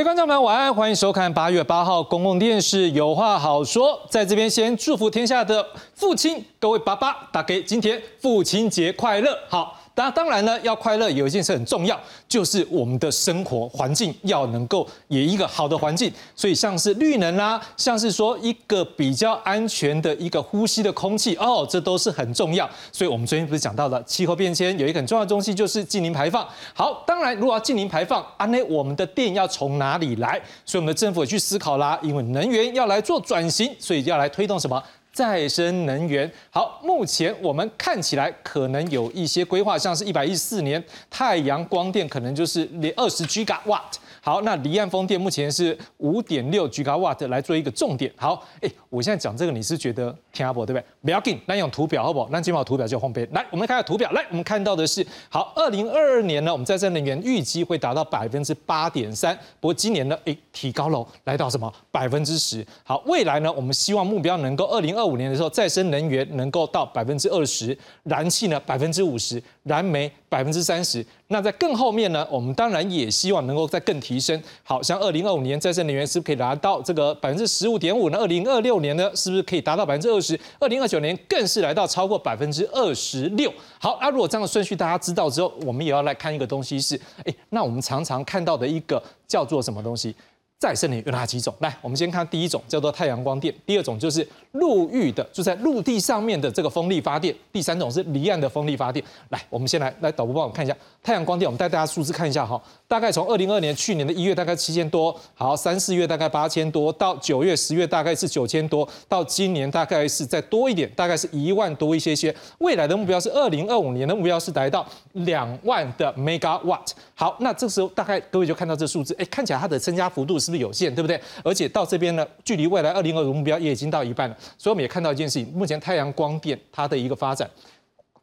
各位观众朋友，晚安，欢迎收看八月八号公共电视《有话好说》。在这边先祝福天下的父亲，各位爸爸，大家今天父亲节快乐！好。那当然呢，要快乐有一件事很重要，就是我们的生活环境要能够有一个好的环境。所以像是绿能啦，像是说一个比较安全的一个呼吸的空气哦，这都是很重要。所以我们昨天不是讲到了气候变迁有一个很重要的东西，就是近零排放。好，当然如果要近零排放，啊，那我们的电要从哪里来？所以我们的政府也去思考啦，因为能源要来做转型，所以要来推动什么？再生能源好，目前我们看起来可能有一些规划，像是一百一十四年太阳光电可能就是连二十 G G watt。好，那离岸风电目前是五点六 G G watt 来做一个重点。好，哎，我现在讲这个你是觉得听不对不对？不要紧，那用图表好不好？那今晚图表就后边来，我们看下图表。来，我们看到的是，好，二零二二年呢，我们再生能源预计会达到百分之八点三。不过今年呢，哎，提高了，来到什么百分之十？好，未来呢，我们希望目标能够二零二五年的时候，再生能源能够到百分之二十，燃气呢百分之五十，燃煤百分之三十。那在更后面呢，我们当然也希望能够再更提升。好像二零二五年再生能源是不是可以达到这个百分之十五点五呢？二零二六年呢，是不是可以达到百分之二是？二零二九年更是来到超过百分之二十六。好，那如果这样的顺序大家知道之后，我们也要来看一个东西是，哎，那我们常常看到的一个叫做什么东西？再生能源有哪几种？来，我们先看第一种，叫做太阳光电；第二种就是陆域的，就在陆地上面的这个风力发电；第三种是离岸的风力发电。来，我们先来来导播帮我们看一下太阳光电，我们带大家数字看一下哈。大概从二零二年去年的一月大概七千多，好，三四月大概八千多，到九月十月大概是九千多，到今年大概是再多一点，大概是一万多一些些。未来的目标是二零二五年的目标是达到两万的 megawatt。好，那这时候大概各位就看到这数字，哎，看起来它的增加幅度是。是不是有限，对不对？而且到这边呢，距离未来二零二五目标也已经到一半了。所以我们也看到一件事情，目前太阳光电它的一个发展，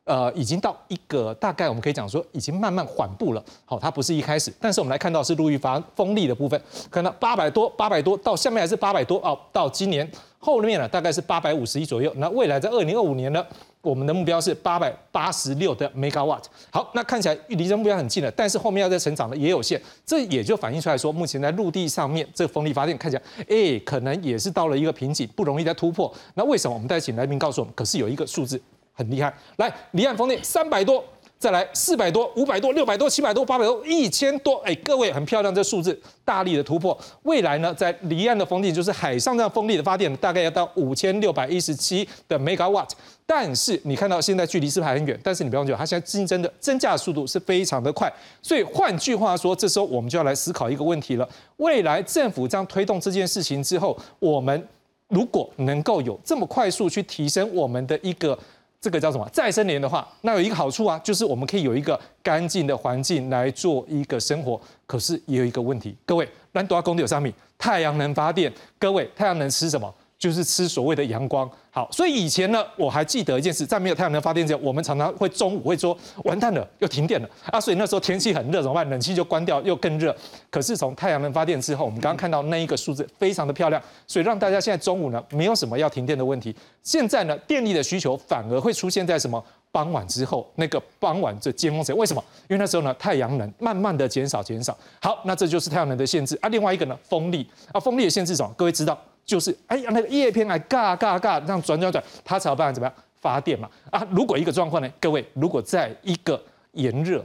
呃，已经到一个大概我们可以讲说，已经慢慢缓步了。好，它不是一开始，但是我们来看到是陆域发风力的部分，可能八百多，八百多到下面还是八百多哦，到今年后面呢，大概是八百五十亿左右。那未来在二零二五年呢？我们的目标是八百八十六的 megawatt。好，那看起来离这个目标很近了，但是后面要再成长的也有限，这也就反映出来说，目前在陆地上面这个风力发电看起来，哎，可能也是到了一个瓶颈，不容易再突破。那为什么？我们再请来宾告诉我们。可是有一个数字很厉害，来，离岸风电三百多。再来四百多、五百多、六百多、七百多、八百多、一千多，哎，各位很漂亮，这数字大力的突破。未来呢，在离岸的风力，就是海上这样风力的发电，大概要到五千六百一十七的 megawatt。但是你看到现在距离是不是还很远？但是你不用觉得它现在竞争的增加速度是非常的快。所以换句话说，这时候我们就要来思考一个问题了：未来政府这样推动这件事情之后，我们如果能够有这么快速去提升我们的一个。这个叫什么？再生能源的话，那有一个好处啊，就是我们可以有一个干净的环境来做一个生活。可是也有一个问题，各位，兰多亚公地有上面太阳能发电，各位，太阳能吃什么？就是吃所谓的阳光。好，所以以前呢，我还记得一件事，在没有太阳能发电之前，我们常常会中午会说完蛋了，又停电了啊！所以那时候天气很热怎么办？冷气就关掉，又更热。可是从太阳能发电之后，我们刚刚看到那一个数字非常的漂亮，所以让大家现在中午呢没有什么要停电的问题。现在呢，电力的需求反而会出现在什么傍晚之后？那个傍晚这尖峰时，为什么？因为那时候呢，太阳能慢慢的减少减少。好，那这就是太阳能的限制啊。另外一个呢，风力啊，风力的限制什么？各位知道？就是哎呀，那个叶片来嘎嘎嘎这样转转转，它才有办法怎么样发电嘛？啊，如果一个状况呢，各位，如果在一个炎热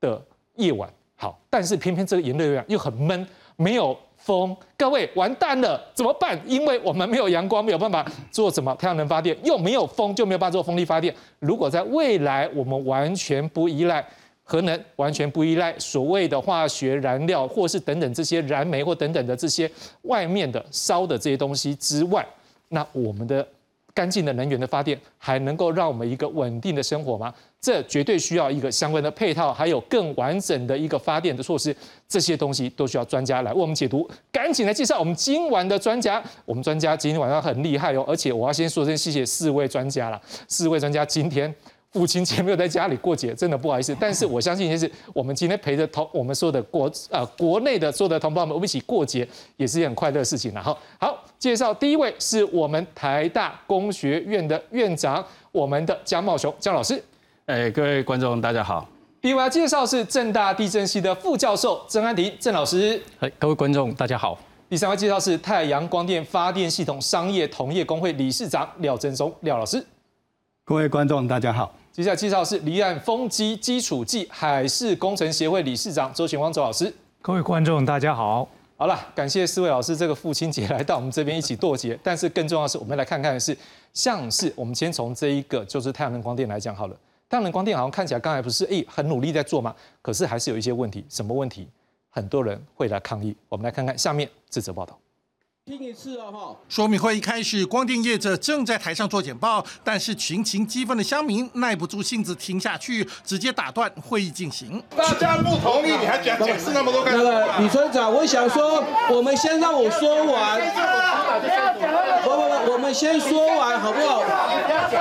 的夜晚，好，但是偏偏这个炎热夜晚又很闷，没有风，各位完蛋了，怎么办？因为我们没有阳光，没有办法做什么太阳能发电，又没有风，就没有办法做风力发电。如果在未来我们完全不依赖。核能完全不依赖所谓的化学燃料，或是等等这些燃煤或等等的这些外面的烧的这些东西之外，那我们的干净的能源的发电还能够让我们一个稳定的生活吗？这绝对需要一个相关的配套，还有更完整的一个发电的措施。这些东西都需要专家来为我们解读。赶紧来介绍我们今晚的专家。我们专家今天晚上很厉害哦，而且我要先说声谢谢四位专家了。四位专家今天。父亲节没有在家里过节，真的不好意思。但是我相信，就是我们今天陪着同我们所有的国呃国内的所有的同胞们，我们一起过节，也是一件很快乐的事情了。好，好，介绍第一位是我们台大工学院的院长，我们的江茂雄江老师。哎，各位观众大家好。第一位要介绍是正大地震系的副教授郑安迪郑老师。哎，各位观众大家好。第三位介绍是太阳光电发电系统商业同业工会理事长廖振松廖老师。各位观众大家好。接下来介绍是离岸风机基础暨海事工程协会理事长周贤光周老师。各位观众大家好。好了，感谢四位老师这个父亲节来到我们这边一起剁节。但是更重要的是，我们来看看的是，像是我们先从这一个就是太阳能光电来讲好了。太阳能光电好像看起来刚才不是诶很努力在做嘛，可是还是有一些问题。什么问题？很多人会来抗议，我们来看看下面这则报道。听一次哦，哈！说明会一开始，光电业者正在台上做简报，但是群情激愤的乡民耐不住性子停下去，直接打断会议进行。大家不同意，你还讲解释那么多干那个李村长，我想说，我们先让我说完。不不不，我们先说完好不好？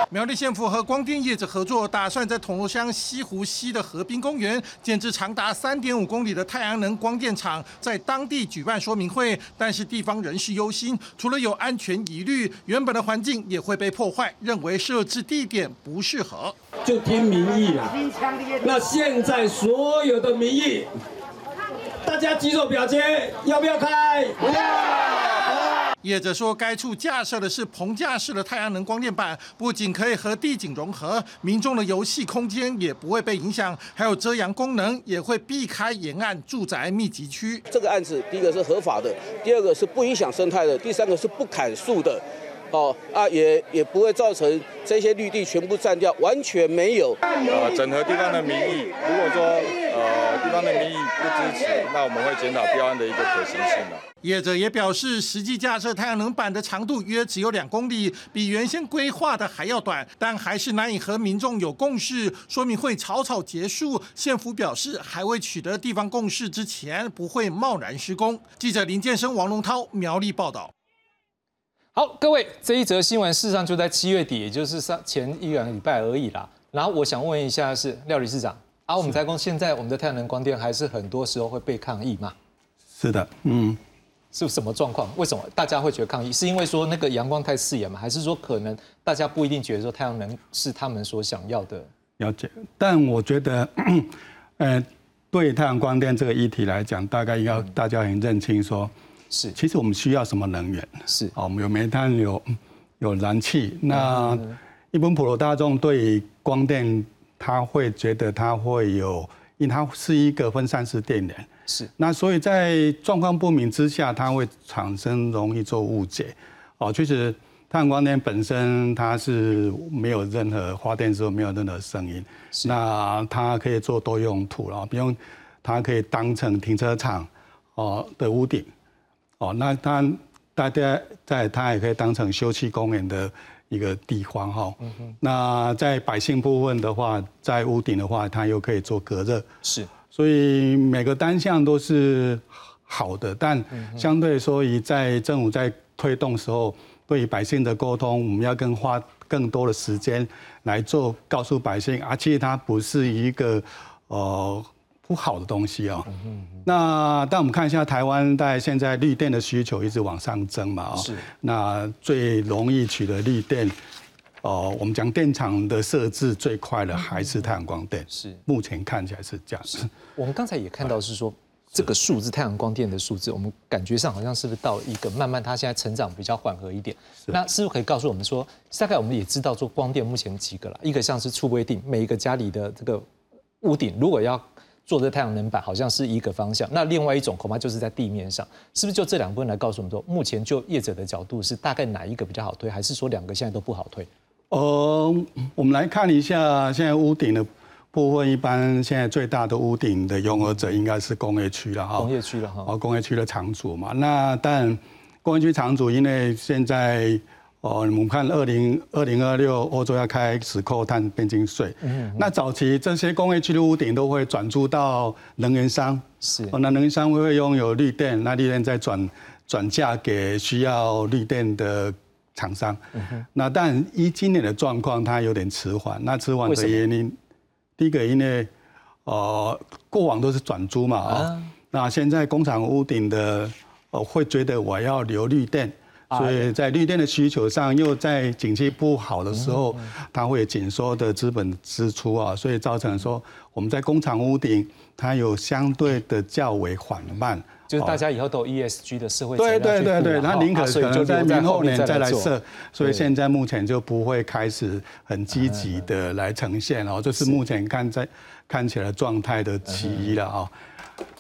苗栗县府和光电业者合作，打算在铜锣乡西湖西的河滨公园建置长达三点五公里的太阳能光电厂，在当地举办说明会。但是地方人士忧心，除了有安全疑虑，原本的环境也会被破坏，认为设置地点不适合。就听民意啊。那现在所有的民意，大家举手表决，要不要开？不要。业者说，该处架设的是棚架式的太阳能光电板，不仅可以和地景融合，民众的游戏空间也不会被影响，还有遮阳功能，也会避开沿岸住宅密集区。这个案子，第一个是合法的，第二个是不影响生态的，第三个是不砍树的。哦啊，也也不会造成这些绿地全部占掉，完全没有。呃，整合地方的民意，如果说呃地方的民意不支持，那我们会检讨标案的一个可行性的。业者也表示，实际架设太阳能板的长度约只有两公里，比原先规划的还要短，但还是难以和民众有共识。说明会草草结束，县府表示还未取得地方共识之前，不会贸然施工。记者林建生、王龙涛苗栗报道。好，各位，这一则新闻事实上就在七月底，也就是上前一两个礼拜而已啦。然后我想问一下，是廖理事长，啊，我们台工现在我们的太阳能光电还是很多时候会被抗议吗？是的，嗯，是什么状况？为什么大家会觉得抗议？是因为说那个阳光太刺眼吗？还是说可能大家不一定觉得说太阳能是他们所想要的？了解，但我觉得，呃，对太阳光电这个议题来讲，大概要大家很认清说。是，其实我们需要什么能源？是，哦，我们有煤炭，有有燃气。那一般普罗大众对光电，他会觉得它会有，因为它是一个分散式电源。是，那所以在状况不明之下，它会产生容易做误解。哦，确实太阳光电本身它是没有任何发电之后没有任何声音。那它可以做多用途了，比如它可以当成停车场哦的屋顶。哦，那它大家在它也可以当成休憩公园的一个地方哈。那在百姓部分的话，在屋顶的话，它又可以做隔热。是，所以每个单项都是好的，但相对说，以在政府在推动时候，对于百姓的沟通，我们要更花更多的时间来做，告诉百姓，啊，其实它不是一个呃。不好的东西哦，那但我们看一下台湾在现在绿电的需求一直往上增嘛啊，是。那最容易取得绿电，哦，我们讲电厂的设置最快的还是太阳光电，是。目前看起来是这样。是。我们刚才也看到是说 这个数字太阳光电的数字，我们感觉上好像是不是到一个慢慢它现在成长比较缓和一点？那是不是可以告诉我们说，大概我们也知道做光电目前几个了，一个像是触微定，每一个家里的这个屋顶如果要做这太阳能板好像是一个方向，那另外一种恐怕就是在地面上，是不是就这两部分来告诉我们说，目前就业者的角度是大概哪一个比较好推，还是说两个现在都不好推？呃，我们来看一下现在屋顶的部分，一般现在最大的屋顶的拥有者应该是工业区了哈，工业区了哈，哦，工业区的厂主嘛，那但工业区厂主因为现在。哦，我们看二零二零二六，欧洲要开始扣碳边境税。嗯，那早期这些工业区的屋顶都会转租到能源商。是，哦，那能源商会拥有绿电，那绿电再转转嫁给需要绿电的厂商。嗯那但依今年的状况，它有点迟缓。那迟缓的原因，第一个因为，呃，过往都是转租嘛啊。那现在工厂屋顶的，呃，会觉得我要留绿电。所以在绿电的需求上，又在景气不好的时候，它会紧缩的资本支出啊，所以造成说我们在工厂屋顶，它有相对的较为缓慢。就是大家以后都有 ESG 的社会对对对对，那宁可可能在明后年再来设，所以现在目前就不会开始很积极的来呈现哦，这是目前看在看起来状态的其一了啊。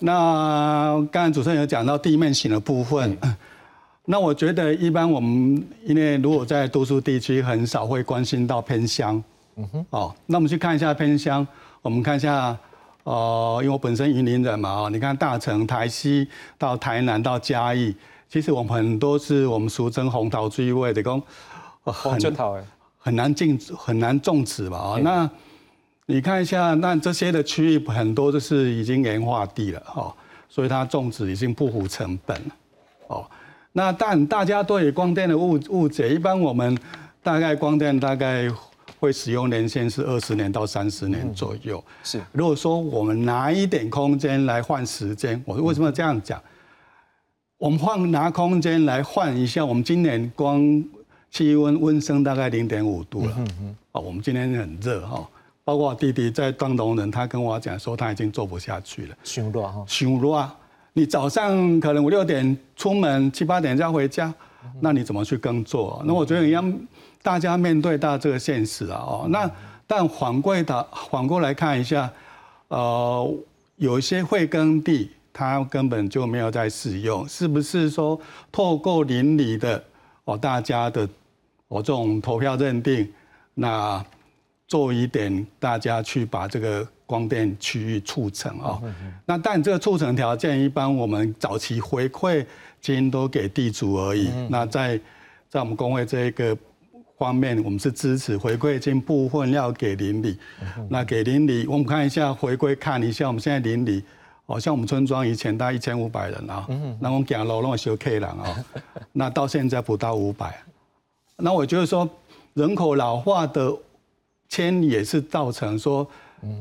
那刚才主持人有讲到地面型的部分。那我觉得一般我们因为如果在都市地区很少会关心到偏乡，嗯哼，哦，那我们去看一下偏乡，我们看一下，哦，因为我本身云林人嘛，哦，你看大城、台西到台南到嘉义，其实我们很多是我们俗称红桃追位的工，很很难进很难种植吧，哦，那你看一下，那这些的区域很多就是已经盐化地了，哦，所以它种植已经不符成本了，哦。那但大家对光电的误误解，一般我们大概光电大概会使用年限是二十年到三十年左右。是，如果说我们拿一点空间来换时间，我为什么这样讲？我们换拿空间来换一下，我们今年光气温温升大概零点五度了。嗯嗯。啊，我们今天很热哈，包括我弟弟在当农人，他跟我讲说他已经做不下去了。凶热哈。凶热。你早上可能五六点出门，七八点就要回家，那你怎么去耕作？那我觉得要大家面对到这个现实啊。哦，那但反过的反过来看一下，呃，有一些会耕地，它根本就没有在使用，是不是说透过邻里的哦，大家的哦这种投票认定，那做一点大家去把这个。光电区域促成啊，那但这个促成条件一般我们早期回馈金都给地主而已。那在在我们工会这一个方面，我们是支持回馈金部分要给邻里。那给邻里，我们看一下回归，看一下我们现在邻里，哦，像我们村庄以前大概一千五百人啊，那我们讲楼弄小 K 人啊，那到现在不到五百。那我觉得说人口老化的迁也是造成说。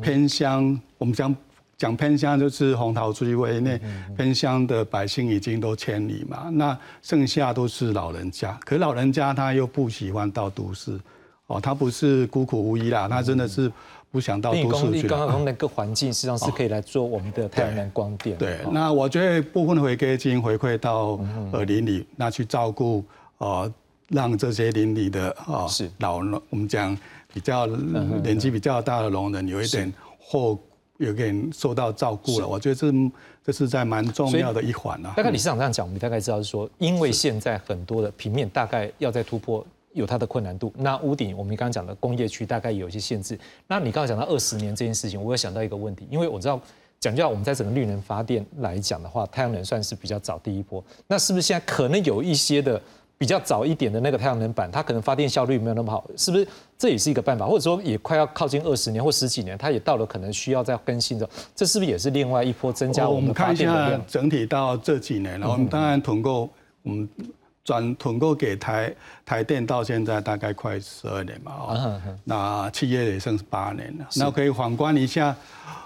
偏乡，我们讲讲偏乡就是红桃追位那偏乡的百姓已经都迁离嘛，那剩下都是老人家，可老人家他又不喜欢到都市，哦，他不是孤苦无依啦，他真的是不想到都市去。刚刚那个环境实际上是可以来做我们的太阳能光电。对，那我觉得部分回归金回馈到呃邻里，那去照顾呃让这些邻里的啊老人，我们讲。比较年纪比较大的聋人有一点或有点受到照顾了，我觉得这这是在蛮重要的一环啊。大概理事长这样讲，我们大概知道是说，因为现在很多的平面大概要在突破有它的困难度。那屋顶我们刚刚讲的工业区大概有一些限制。那你刚刚讲到二十年这件事情，我有想到一个问题，因为我知道讲到我们在整个绿能发电来讲的话，太阳能算是比较早第一波。那是不是现在可能有一些的？比较早一点的那个太阳能板，它可能发电效率没有那么好，是不是？这也是一个办法，或者说也快要靠近二十年或十几年，它也到了可能需要再更新的，这是不是也是另外一波增加我们发电的量？整体到这几年，然后我们当然囤购，我们转囤购给台台电到现在大概快十二年嘛，哦，那企业也剩八年了，那可以反观一下。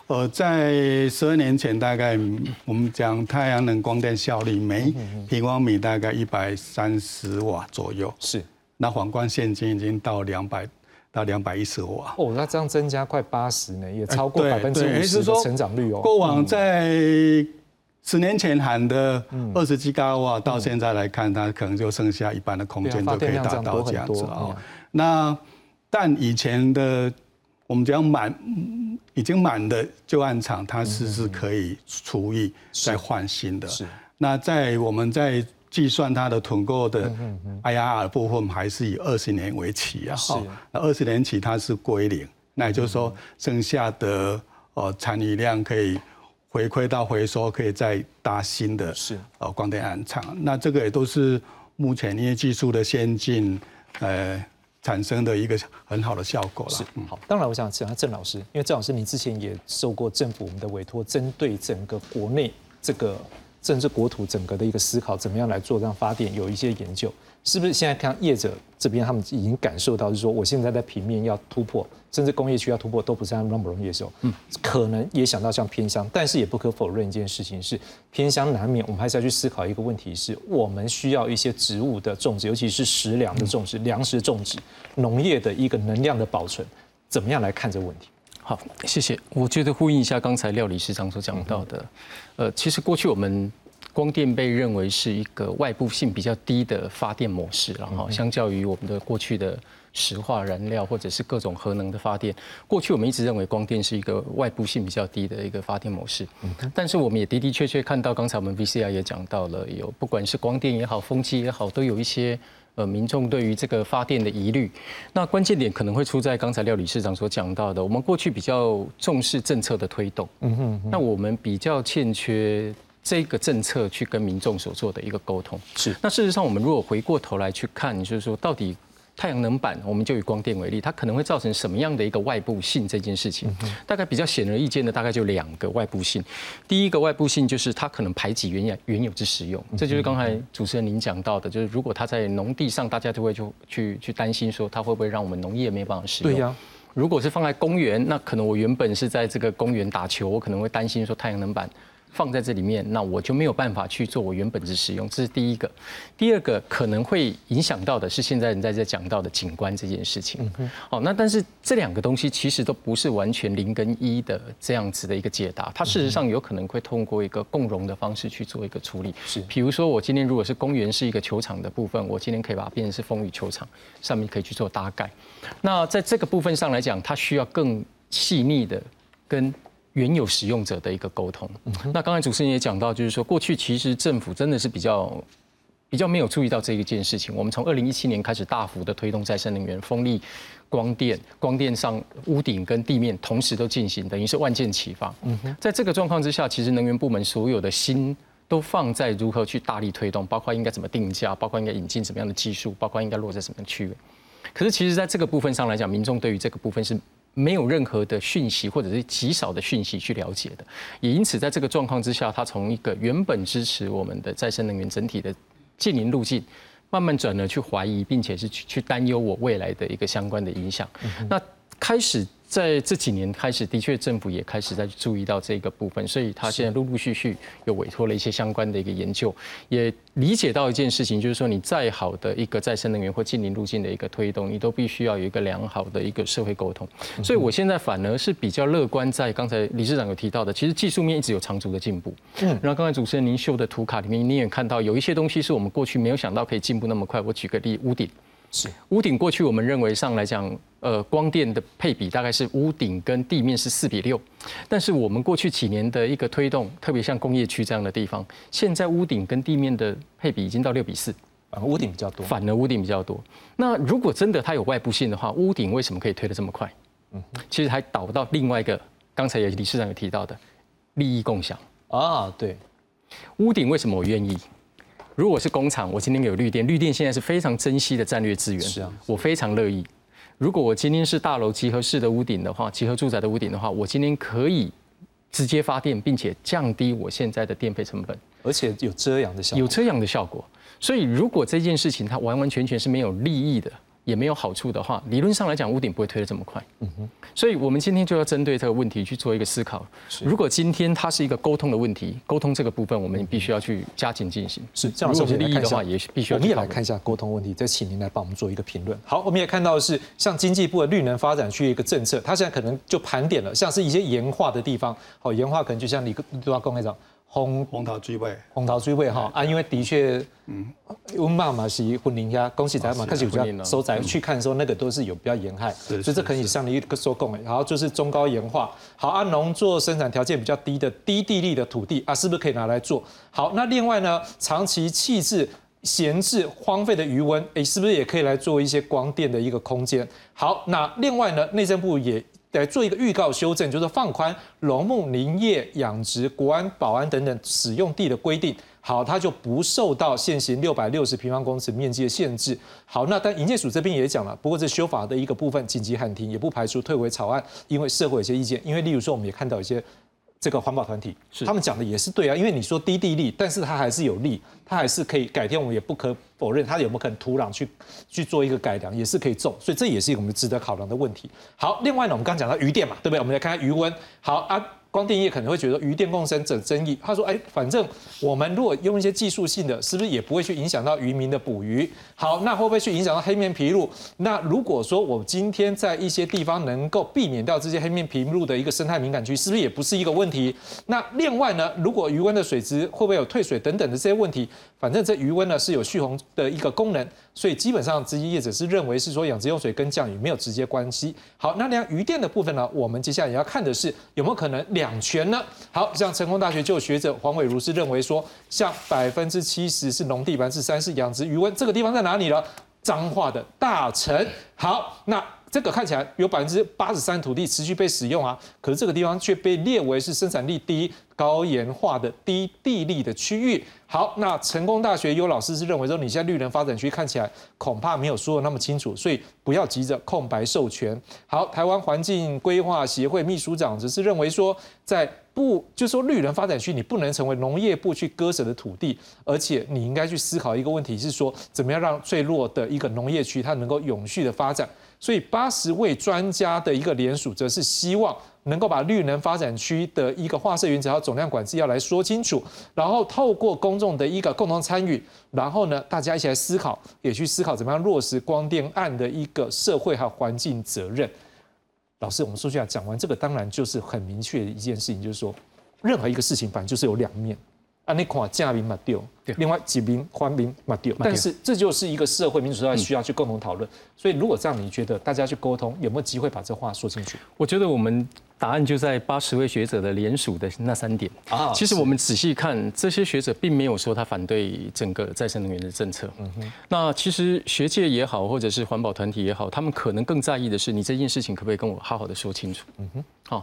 呃，在十二年前，大概我们讲太阳能光电效率每平方米大概一百三十瓦左右。是。那反观现金已经到两百到两百一十瓦。哦，那这样增加快八十呢，也超过百分之五十的成长率哦。过往在十年前喊的二十几高瓦，到现在来看，它可能就剩下一半的空间就可以达到这样子啊。那但以前的我们讲满。已经满的旧案厂，它是是可以除以再换新的。是。那在我们在计算它的囤购的 IRR 部分，还是以二十年为期啊。是。那二十年起它是归零，那也就是说剩下的呃残余量可以回馈到回收，可以再搭新的。是。呃，光电暗厂，那这个也都是目前因为技术的先进，呃。产生的一个很好的效果了。是，好。当然，我想请下郑老师，因为郑老师你之前也受过政府我们的委托，针对整个国内这个甚至国土整个的一个思考，怎么样来做这样发电，有一些研究，是不是？现在看业者这边，他们已经感受到，就是说，我现在在平面要突破，甚至工业区要突破，都不是那么容易的时候。嗯，可能也想到像偏乡，但是也不可否认一件事情是，偏乡难免，我们还是要去思考一个问题，是我们需要一些植物的种植，尤其是食粮的种植、粮食种植、农业的一个能量的保存，怎么样来看这个问题？好，谢谢。我觉得呼应一下刚才廖理事长所讲到的，呃，其实过去我们光电被认为是一个外部性比较低的发电模式，然后相较于我们的过去的石化燃料或者是各种核能的发电，过去我们一直认为光电是一个外部性比较低的一个发电模式。但是我们也的的确确看到，刚才我们 VCR 也讲到了，有不管是光电也好，风机也好，都有一些。呃，民众对于这个发电的疑虑，那关键点可能会出在刚才廖理事长所讲到的，我们过去比较重视政策的推动，嗯哼，那我们比较欠缺这个政策去跟民众所做的一个沟通，是。那事实上，我们如果回过头来去看，就是说到底。太阳能板，我们就以光电为例，它可能会造成什么样的一个外部性？这件事情，大概比较显而易见的，大概就两个外部性。第一个外部性就是它可能排挤原有原有之使用，这就是刚才主持人您讲到的，就是如果它在农地上，大家就会就去去担心说，它会不会让我们农业没办法使用？对呀。如果是放在公园，那可能我原本是在这个公园打球，我可能会担心说太阳能板。放在这里面，那我就没有办法去做我原本的使用，这是第一个。第二个可能会影响到的是现在人在这讲到的景观这件事情。好，那但是这两个东西其实都不是完全零跟一的这样子的一个解答，它事实上有可能会通过一个共融的方式去做一个处理。是，比如说我今天如果是公园是一个球场的部分，我今天可以把它变成是风雨球场，上面可以去做搭盖。那在这个部分上来讲，它需要更细腻的跟。原有使用者的一个沟通。那刚才主持人也讲到，就是说过去其实政府真的是比较比较没有注意到这一件事情。我们从二零一七年开始大幅的推动再生能源，风力、光电、光电上屋顶跟地面同时都进行，等于是万箭齐发。嗯哼在这个状况之下，其实能源部门所有的心都放在如何去大力推动，包括应该怎么定价，包括应该引进什么样的技术，包括应该落在什么区域。可是其实在这个部分上来讲，民众对于这个部分是。没有任何的讯息，或者是极少的讯息去了解的，也因此在这个状况之下，他从一个原本支持我们的再生能源整体的近邻路径，慢慢转而去怀疑，并且是去去担忧我未来的一个相关的影响。那开始。在这几年开始，的确政府也开始在注意到这个部分，所以他现在陆陆续续又委托了一些相关的一个研究，也理解到一件事情，就是说你再好的一个再生能源或近邻路径的一个推动，你都必须要有一个良好的一个社会沟通。所以我现在反而是比较乐观，在刚才理事长有提到的，其实技术面一直有长足的进步。嗯，然后刚才主持人您秀的图卡里面，你也看到有一些东西是我们过去没有想到可以进步那么快。我举个例，屋顶。是。屋顶过去我们认为上来讲，呃，光电的配比大概是屋顶跟地面是四比六，但是我们过去几年的一个推动，特别像工业区这样的地方，现在屋顶跟地面的配比已经到六比四，反而屋顶比较多，反而屋顶比较多。那如果真的它有外部性的话，屋顶为什么可以推得这么快？嗯，其实还导到另外一个，刚才也理事长有提到的利益共享。啊，对，屋顶为什么我愿意？如果是工厂，我今天有绿电，绿电现在是非常珍惜的战略资源，是啊，我非常乐意。如果我今天是大楼集合式的屋顶的话，集合住宅的屋顶的话，我今天可以直接发电，并且降低我现在的电费成本，而且有遮阳的效果，有遮阳的效果。所以，如果这件事情它完完全全是没有利益的。也没有好处的话，理论上来讲，屋顶不会推得这么快。嗯哼，所以我们今天就要针对这个问题去做一个思考。如果今天它是一个沟通的问题，沟通这个部分我们必须要去加紧进行。是这样，如果是利益的话，也必须要。我们也来看一下沟通问题，再请您来帮我们做一个评论。好，我们也看到的是像经济部的绿能发展区一个政策，它现在可能就盘点了，像是一些盐化的地方。好，盐化可能就像你跟对吧，龚会长。红红桃追尾，红桃追尾哈啊，因为的确，嗯，温妈妈是婚龄家，恭喜咱嘛，开始有收窄去看的时候，那个都是有比较严害，所以这可以上的一个说供诶。然后就是中高盐化，好啊，农作生产条件比较低的低地力的土地啊，是不是可以拿来做？好，那另外呢，长期弃置、闲置、荒废的余温，诶，是不是也可以来做一些光电的一个空间？好，那另外呢，内政部也。来做一个预告修正，就是放宽农牧林业养殖、国安、保安等等使用地的规定。好，它就不受到现行六百六十平方公尺面积的限制。好，那但营建署这边也讲了，不过这修法的一个部分紧急喊停，也不排除退回草案，因为社会有些意见。因为例如说，我们也看到一些这个环保团体，他们讲的也是对啊，因为你说低地力，但是它还是有力，它还是可以改天，我们也不可否认，它有没有可能土壤去去做一个改良，也是可以种，所以这也是我们值得考量的问题。好，另外呢，我们刚刚讲到余电嘛，对不对？我们来看看余温。好啊。光电业可能会觉得鱼电共生者争议，他说：“哎，反正我们如果用一些技术性的，是不是也不会去影响到渔民的捕鱼？好，那会不会去影响到黑面皮鹭？那如果说我今天在一些地方能够避免掉这些黑面皮鹭的一个生态敏感区，是不是也不是一个问题？那另外呢，如果鱼温的水质会不会有退水等等的这些问题？反正这余温呢是有蓄洪的一个功能，所以基本上直接业者是认为是说养殖用水跟降雨没有直接关系。好，那量余电的部分呢，我们接下来也要看的是有没有可能。”两全呢？好像成功大学就有学者黄伟如是认为说，像百分之七十是农地，百分之三是养殖余温，这个地方在哪里呢？彰化的大城。好，那。这个看起来有百分之八十三土地持续被使用啊，可是这个地方却被列为是生产力低、高盐化的低地力的区域。好，那成功大学有老师是认为说，你现在绿能发展区看起来恐怕没有说的那么清楚，所以不要急着空白授权。好，台湾环境规划协会秘书长只是认为说，在不就说绿能发展区你不能成为农业部去割舍的土地，而且你应该去思考一个问题是说，怎么样让最弱的一个农业区它能够永续的发展。所以八十位专家的一个联署，则是希望能够把绿能发展区的一个划设原则和总量管制要来说清楚，然后透过公众的一个共同参与，然后呢，大家一起来思考，也去思考怎么样落实光电案的一个社会和环境责任。老师，我们说句啊，讲完这个，当然就是很明确的一件事情，就是说，任何一个事情，反正就是有两面。啊，那款价民嘛丢，另外几名官兵嘛丢，但是这就是一个社会民主社会需要去共同讨论。所以如果这样，你觉得大家去沟通有没有机会把这话说清楚？我觉得我们答案就在八十位学者的联署的那三点啊。其实我们仔细看，这些学者并没有说他反对整个再生能源的政策。嗯哼。那其实学界也好，或者是环保团体也好，他们可能更在意的是你这件事情可不可以跟我好好的说清楚。嗯哼。好，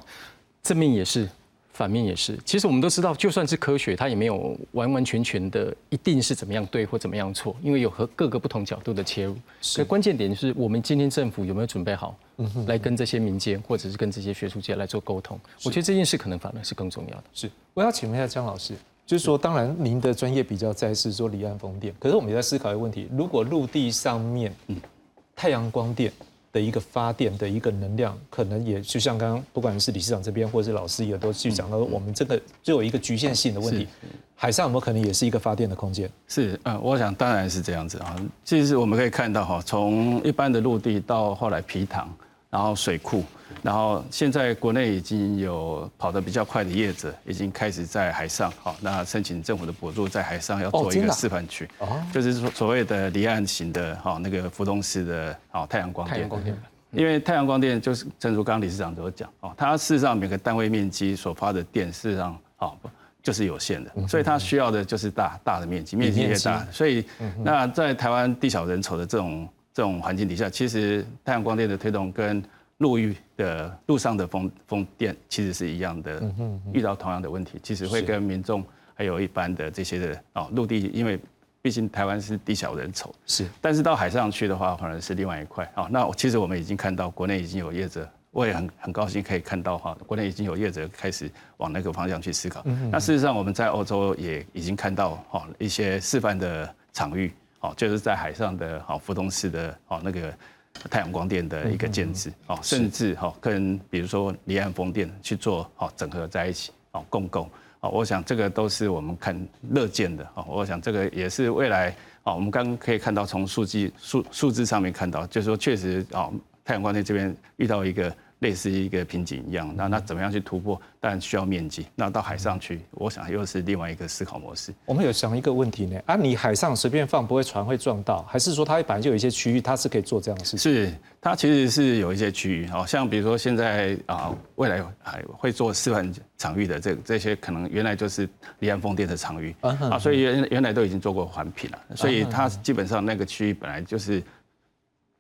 正面也是。反面也是，其实我们都知道，就算是科学，它也没有完完全全的一定是怎么样对或怎么样错，因为有和各个不同角度的切入。所以关键点就是我们今天政府有没有准备好，来跟这些民间或者是跟这些学术界来做沟通？我觉得这件事可能反而是更重要的。是，我要请问一下江老师，就是说，当然您的专业比较在是说离岸风电，可是我们也在思考一个问题：如果陆地上面，嗯，太阳光电。的一个发电的一个能量，可能也就像刚刚不管是理事长这边或者是老师也都去讲到，我们这个就有一个局限性的问题。海上有没有可能也是一个发电的空间？是，嗯，我想当然是这样子啊。其实我们可以看到哈，从一般的陆地到后来皮塘，然后水库。然后现在国内已经有跑得比较快的业者，已经开始在海上，好，那申请政府的补助，在海上要做一个示范区，就是说所谓的离岸型的，好，那个浮动式的，好，太阳光电。太阳光电。因为太阳光电就是正如刚刚理事长所讲，哦，它事实上每个单位面积所发的电，事实上，好，就是有限的，所以它需要的就是大大的面积，面积越大，所以那在台湾地小人稠的这种这种环境底下，其实太阳光电的推动跟陆域的陆上的风风电其实是一样的，遇到同样的问题，其实会跟民众还有一般的这些的哦陆地，因为毕竟台湾是地小人稠，是，但是到海上去的话，反而是另外一块哦。那其实我们已经看到国内已经有业者，我也很很高兴可以看到哈，国内已经有业者开始往那个方向去思考。那事实上我们在欧洲也已经看到哈一些示范的场域，哦，就是在海上的哦浮动式的哦那个。太阳光电的一个建制哦，甚至哈跟比如说离岸风电去做哦整合在一起哦，共构哦，我想这个都是我们看乐见的哦，我想这个也是未来哦，我们刚刚可以看到从数据数数字上面看到，就是说确实哦，太阳光电这边遇到一个。类似一个瓶颈一样，那那怎么样去突破？当然需要面积。那到海上去，我想又是另外一个思考模式。我们有想一个问题呢，啊，你海上随便放，不会船会撞到，还是说它本来就有一些区域，它是可以做这样的事情？是，它其实是有一些区域，好像比如说现在啊，未来还会做示范场域的这这些，可能原来就是离岸风电的场域啊，所以原原来都已经做过环评了，所以它基本上那个区域本来就是。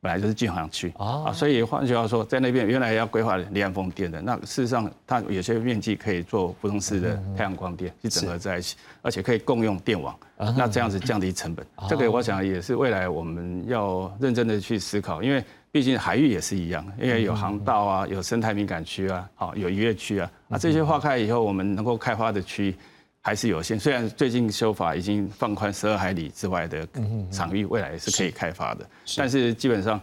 本来就是禁航区。啊，所以换句话说，在那边原来要规划离岸风电的，那事实上它有些面积可以做浮动式的太阳光电，去整合在一起，而且可以共用电网，那这样子降低成本。这个我想也是未来我们要认真的去思考，因为毕竟海域也是一样，因为有航道啊，有生态敏感区啊，好有渔业区啊，啊这些划开以后，我们能够开发的区域还是有限。虽然最近修法已经放宽十二海里之外的场域，未来也是可以开发的，但是基本上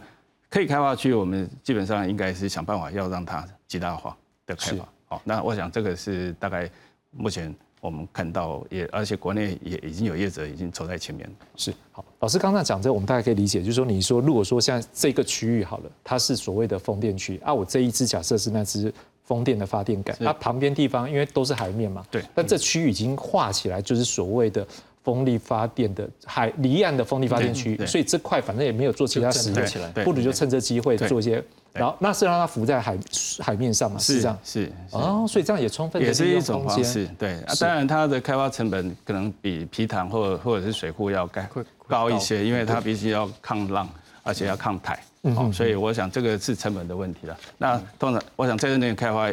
可以开发区，我们基本上应该是想办法要让它极大化的开发。好，那我想这个是大概目前。我们看到也，而且国内也已经有业者已经走在前面。是好，老师刚才讲这，我们大概可以理解，就是说，你说如果说像这个区域好了，它是所谓的风电区啊，我这一支假设是那支风电的发电杆，它旁边地方因为都是海面嘛，对，但这区域已经划起来就是所谓的风力发电的海离岸的风力发电区，所以这块反正也没有做其他使用，不如就趁这机会做一些。然后那是让它浮在海海面上嘛？是这样，是哦，所以这样也充分也是一种方式。对，当然它的开发成本可能比皮塘或或者是水库要高高一些，因为它必须要抗浪，而且要抗台。哦，所以我想这个是成本的问题了。那通常我想在这边开发，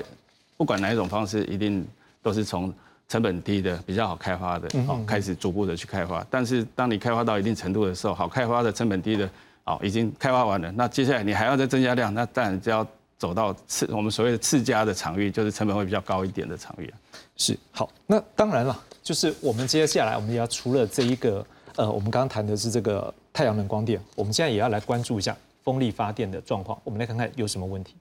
不管哪一种方式，一定都是从成本低的、比较好开发的哦开始逐步的去开发。但是当你开发到一定程度的时候，好开发的成本低的。哦，已经开发完了。那接下来你还要再增加量，那当然就要走到次我们所谓的次家的场域，就是成本会比较高一点的场域。是好，那当然了，就是我们接下来我们要除了这一个，呃，我们刚刚谈的是这个太阳能光电，我们现在也要来关注一下风力发电的状况。我们来看看有什么问题。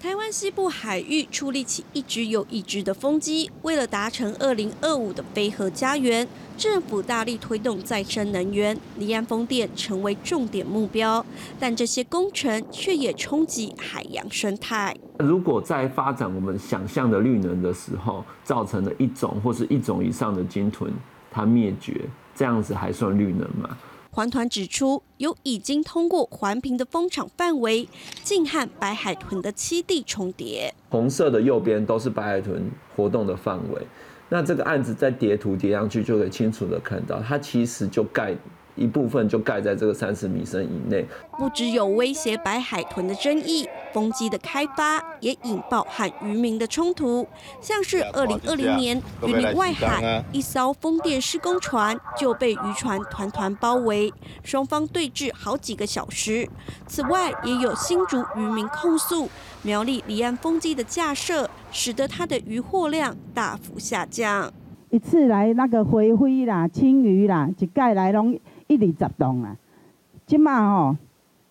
台湾西部海域矗立起一只又一只的风机，为了达成二零二五的飞核家园，政府大力推动再生能源，离岸风电成为重点目标。但这些工程却也冲击海洋生态。如果在发展我们想象的绿能的时候，造成了一种或是一种以上的鲸豚它灭绝，这样子还算绿能吗？环团指出，有已经通过环评的风场范围，近和白海豚的栖地重叠。红色的右边都是白海豚活动的范围，那这个案子在叠图叠上去，就可以清楚的看到，它其实就盖。一部分就盖在这个三十米深以内。不只有威胁白海豚的争议，风机的开发也引爆和渔民的冲突。像是二零二零年，渔民外海一艘风电施工船就被渔船团团包围，双方对峙好几个小时。此外，也有新竹渔民控诉，苗栗离岸风机的架设使得它的渔获量大幅下降。一次来那个回灰啦、青鱼啦，一盖来拢。一二十栋啊，即马吼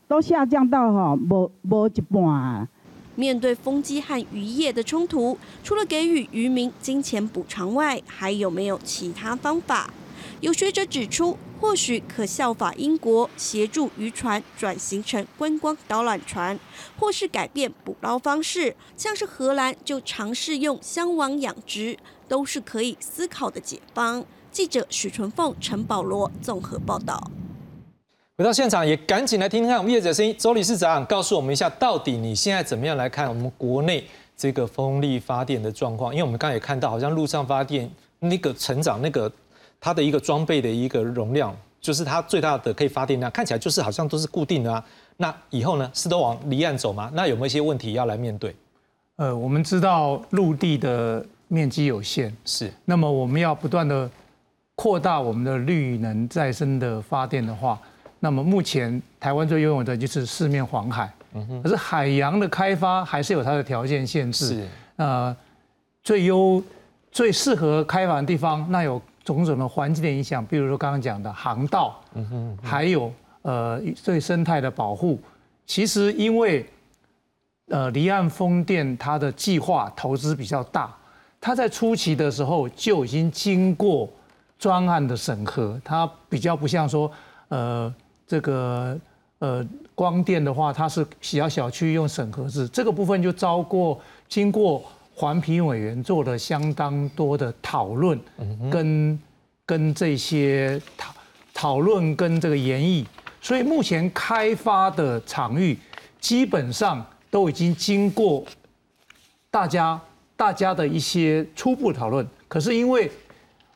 都下降到吼无无一半啊。面对风机和渔业的冲突，除了给予渔民金钱补偿外，还有没有其他方法？有学者指出，或许可效法英国，协助渔船转型成观光导览船，或是改变捕捞方式，像是荷兰就尝试用箱网养殖，都是可以思考的解方。记者许纯凤、陈保罗综合报道。回到现场，也赶紧来听听看我们业者声音。周理事长告诉我们一下，到底你现在怎么样来看我们国内这个风力发电的状况？因为我们刚才也看到，好像陆上发电那个成长，那个它的一个装备的一个容量，就是它最大的可以发电量，看起来就是好像都是固定的啊。那以后呢，是都往离岸走吗？那有没有一些问题要来面对？呃，我们知道陆地的面积有限，是，那么我们要不断的。扩大我们的绿能再生的发电的话，那么目前台湾最拥有的就是四面环海，可是海洋的开发还是有它的条件限制。是，呃，最优最适合开发的地方，那有种种的环境的影响，比如说刚刚讲的航道，还有呃对生态的保护。其实因为呃离岸风电它的计划投资比较大，它在初期的时候就已经经过。专案的审核，它比较不像说，呃，这个呃光电的话，它是小小区用审核制，这个部分就遭过经过环评委员做了相当多的讨论，跟跟这些讨讨论跟这个研议，所以目前开发的场域基本上都已经经过大家大家的一些初步讨论，可是因为。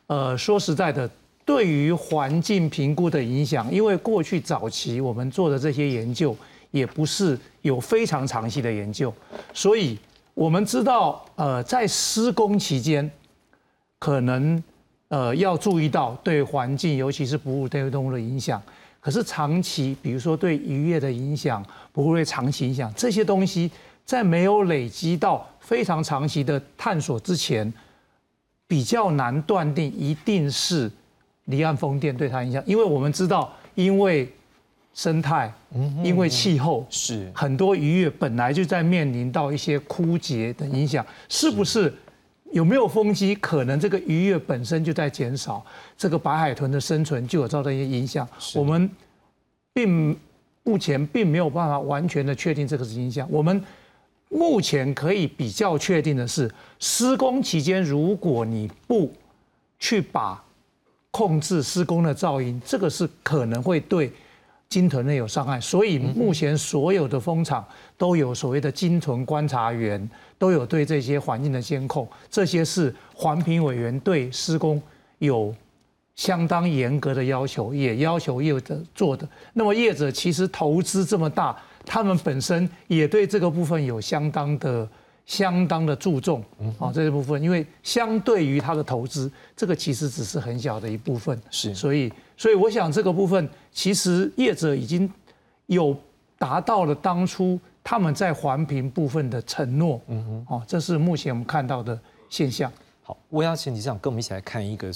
呃，说实在的，对于环境评估的影响，因为过去早期我们做的这些研究，也不是有非常长期的研究，所以我们知道，呃，在施工期间，可能呃要注意到对环境，尤其是哺乳类动物的影响。可是长期，比如说对渔业的影响，不会长期影响这些东西，在没有累积到非常长期的探索之前，比较难断定一定是离岸风电对它影响，因为我们知道，因为生态，因为气候，是很多渔业本来就在面临到一些枯竭的影响，是不是？有没有风机？可能这个渔业本身就在减少，这个白海豚的生存就有造成一些影响。我们并目前并没有办法完全的确定这个是影响。我们目前可以比较确定的是，施工期间如果你不去把控制施工的噪音，这个是可能会对鲸豚类有伤害。所以目前所有的蜂场都有所谓的鲸豚观察员，都有对这些环境的监控，这些是环评委员对施工有相当严格的要求，也要求业者做的。那么业者其实投资这么大，他们本身也对这个部分有相当的、相当的注重啊，这个部分，因为相对于他的投资，这个其实只是很小的一部分。是，所以，所以我想这个部分，其实业者已经有达到了当初他们在环评部分的承诺。嗯哼，哦，这是目前我们看到的现象。好，我邀请李长跟我们一起来看一个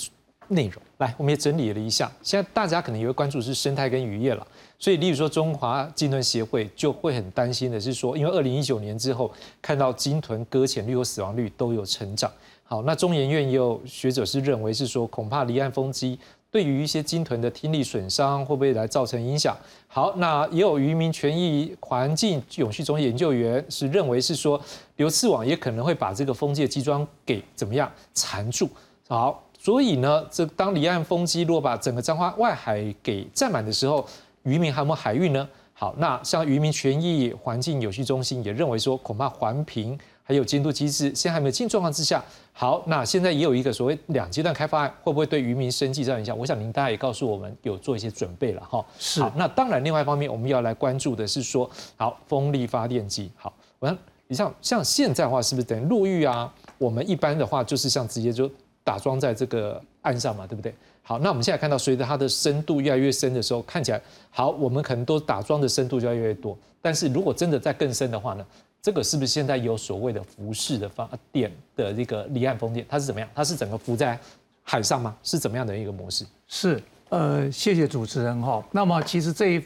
内容。来，我们也整理了一下，现在大家可能也会关注是生态跟渔业了。所以，例如说中华鲸豚协会就会很担心的是说，因为二零一九年之后看到鲸豚搁浅率和死亡率都有成长。好，那中研院也有学者是认为是说，恐怕离岸风机对于一些鲸豚的听力损伤会不会来造成影响？好，那也有渔民权益环境永续中研究员是认为是说，流刺网也可能会把这个风机的机桩给怎么样缠住。好，所以呢，这当离岸风机如果把整个彰化外海给占满的时候，渔民还有没有海运呢？好，那像渔民权益环境有序中心也认为说，恐怕环评还有监督机制现在还没有进状况之下，好，那现在也有一个所谓两阶段开发案，会不会对渔民生计造成影响？我想您大家也告诉我们有做一些准备了哈。是。好，那当然，另外一方面我们要来关注的是说，好，风力发电机。好，我想你像像现在的话，是不是等于陆域啊？我们一般的话就是像直接就打桩在这个岸上嘛，对不对？好，那我们现在看到，随着它的深度越来越深的时候，看起来好，我们可能都打桩的深度就要越来越多。但是如果真的再更深的话呢，这个是不是现在有所谓的浮式的发电的这个离岸风电？它是怎么样？它是整个浮在海上吗？是怎么样的一个模式？是，呃，谢谢主持人哈。那么其实这一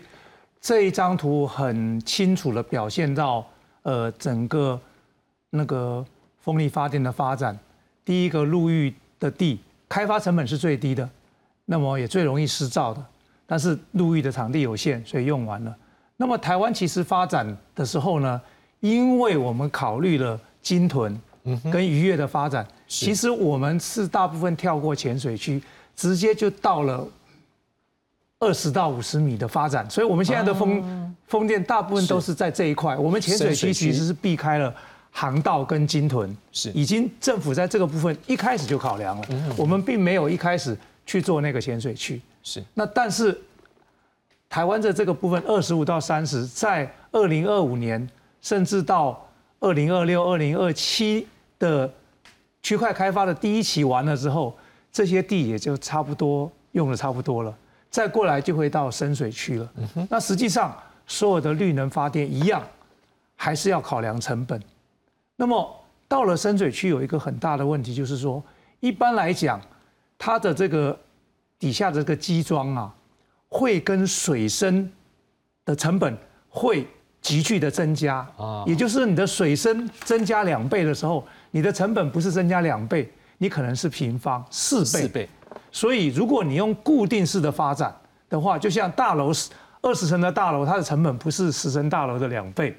这一张图很清楚的表现到，呃，整个那个风力发电的发展，第一个陆域的地开发成本是最低的。那么也最容易失造的，但是陆域的场地有限，所以用完了。那么台湾其实发展的时候呢，因为我们考虑了鲸豚跟渔业的发展，其实我们是大部分跳过浅水区，直接就到了二十到五十米的发展。所以我们现在的风风电大部分都是在这一块。我们浅水区其实是避开了航道跟鲸豚，是已经政府在这个部分一开始就考量了。我们并没有一开始。去做那个潜水区是那，但是台湾的这个部分二十五到三十，在二零二五年甚至到二零二六、二零二七的区块开发的第一期完了之后，这些地也就差不多用的差不多了，再过来就会到深水区了。那实际上所有的绿能发电一样，还是要考量成本。那么到了深水区有一个很大的问题，就是说一般来讲。它的这个底下的这个基桩啊，会跟水深的成本会急剧的增加啊，也就是你的水深增加两倍的时候，你的成本不是增加两倍，你可能是平方四倍。四倍。所以如果你用固定式的发展的话，就像大楼二十层的大楼，它的成本不是十层大楼的两倍。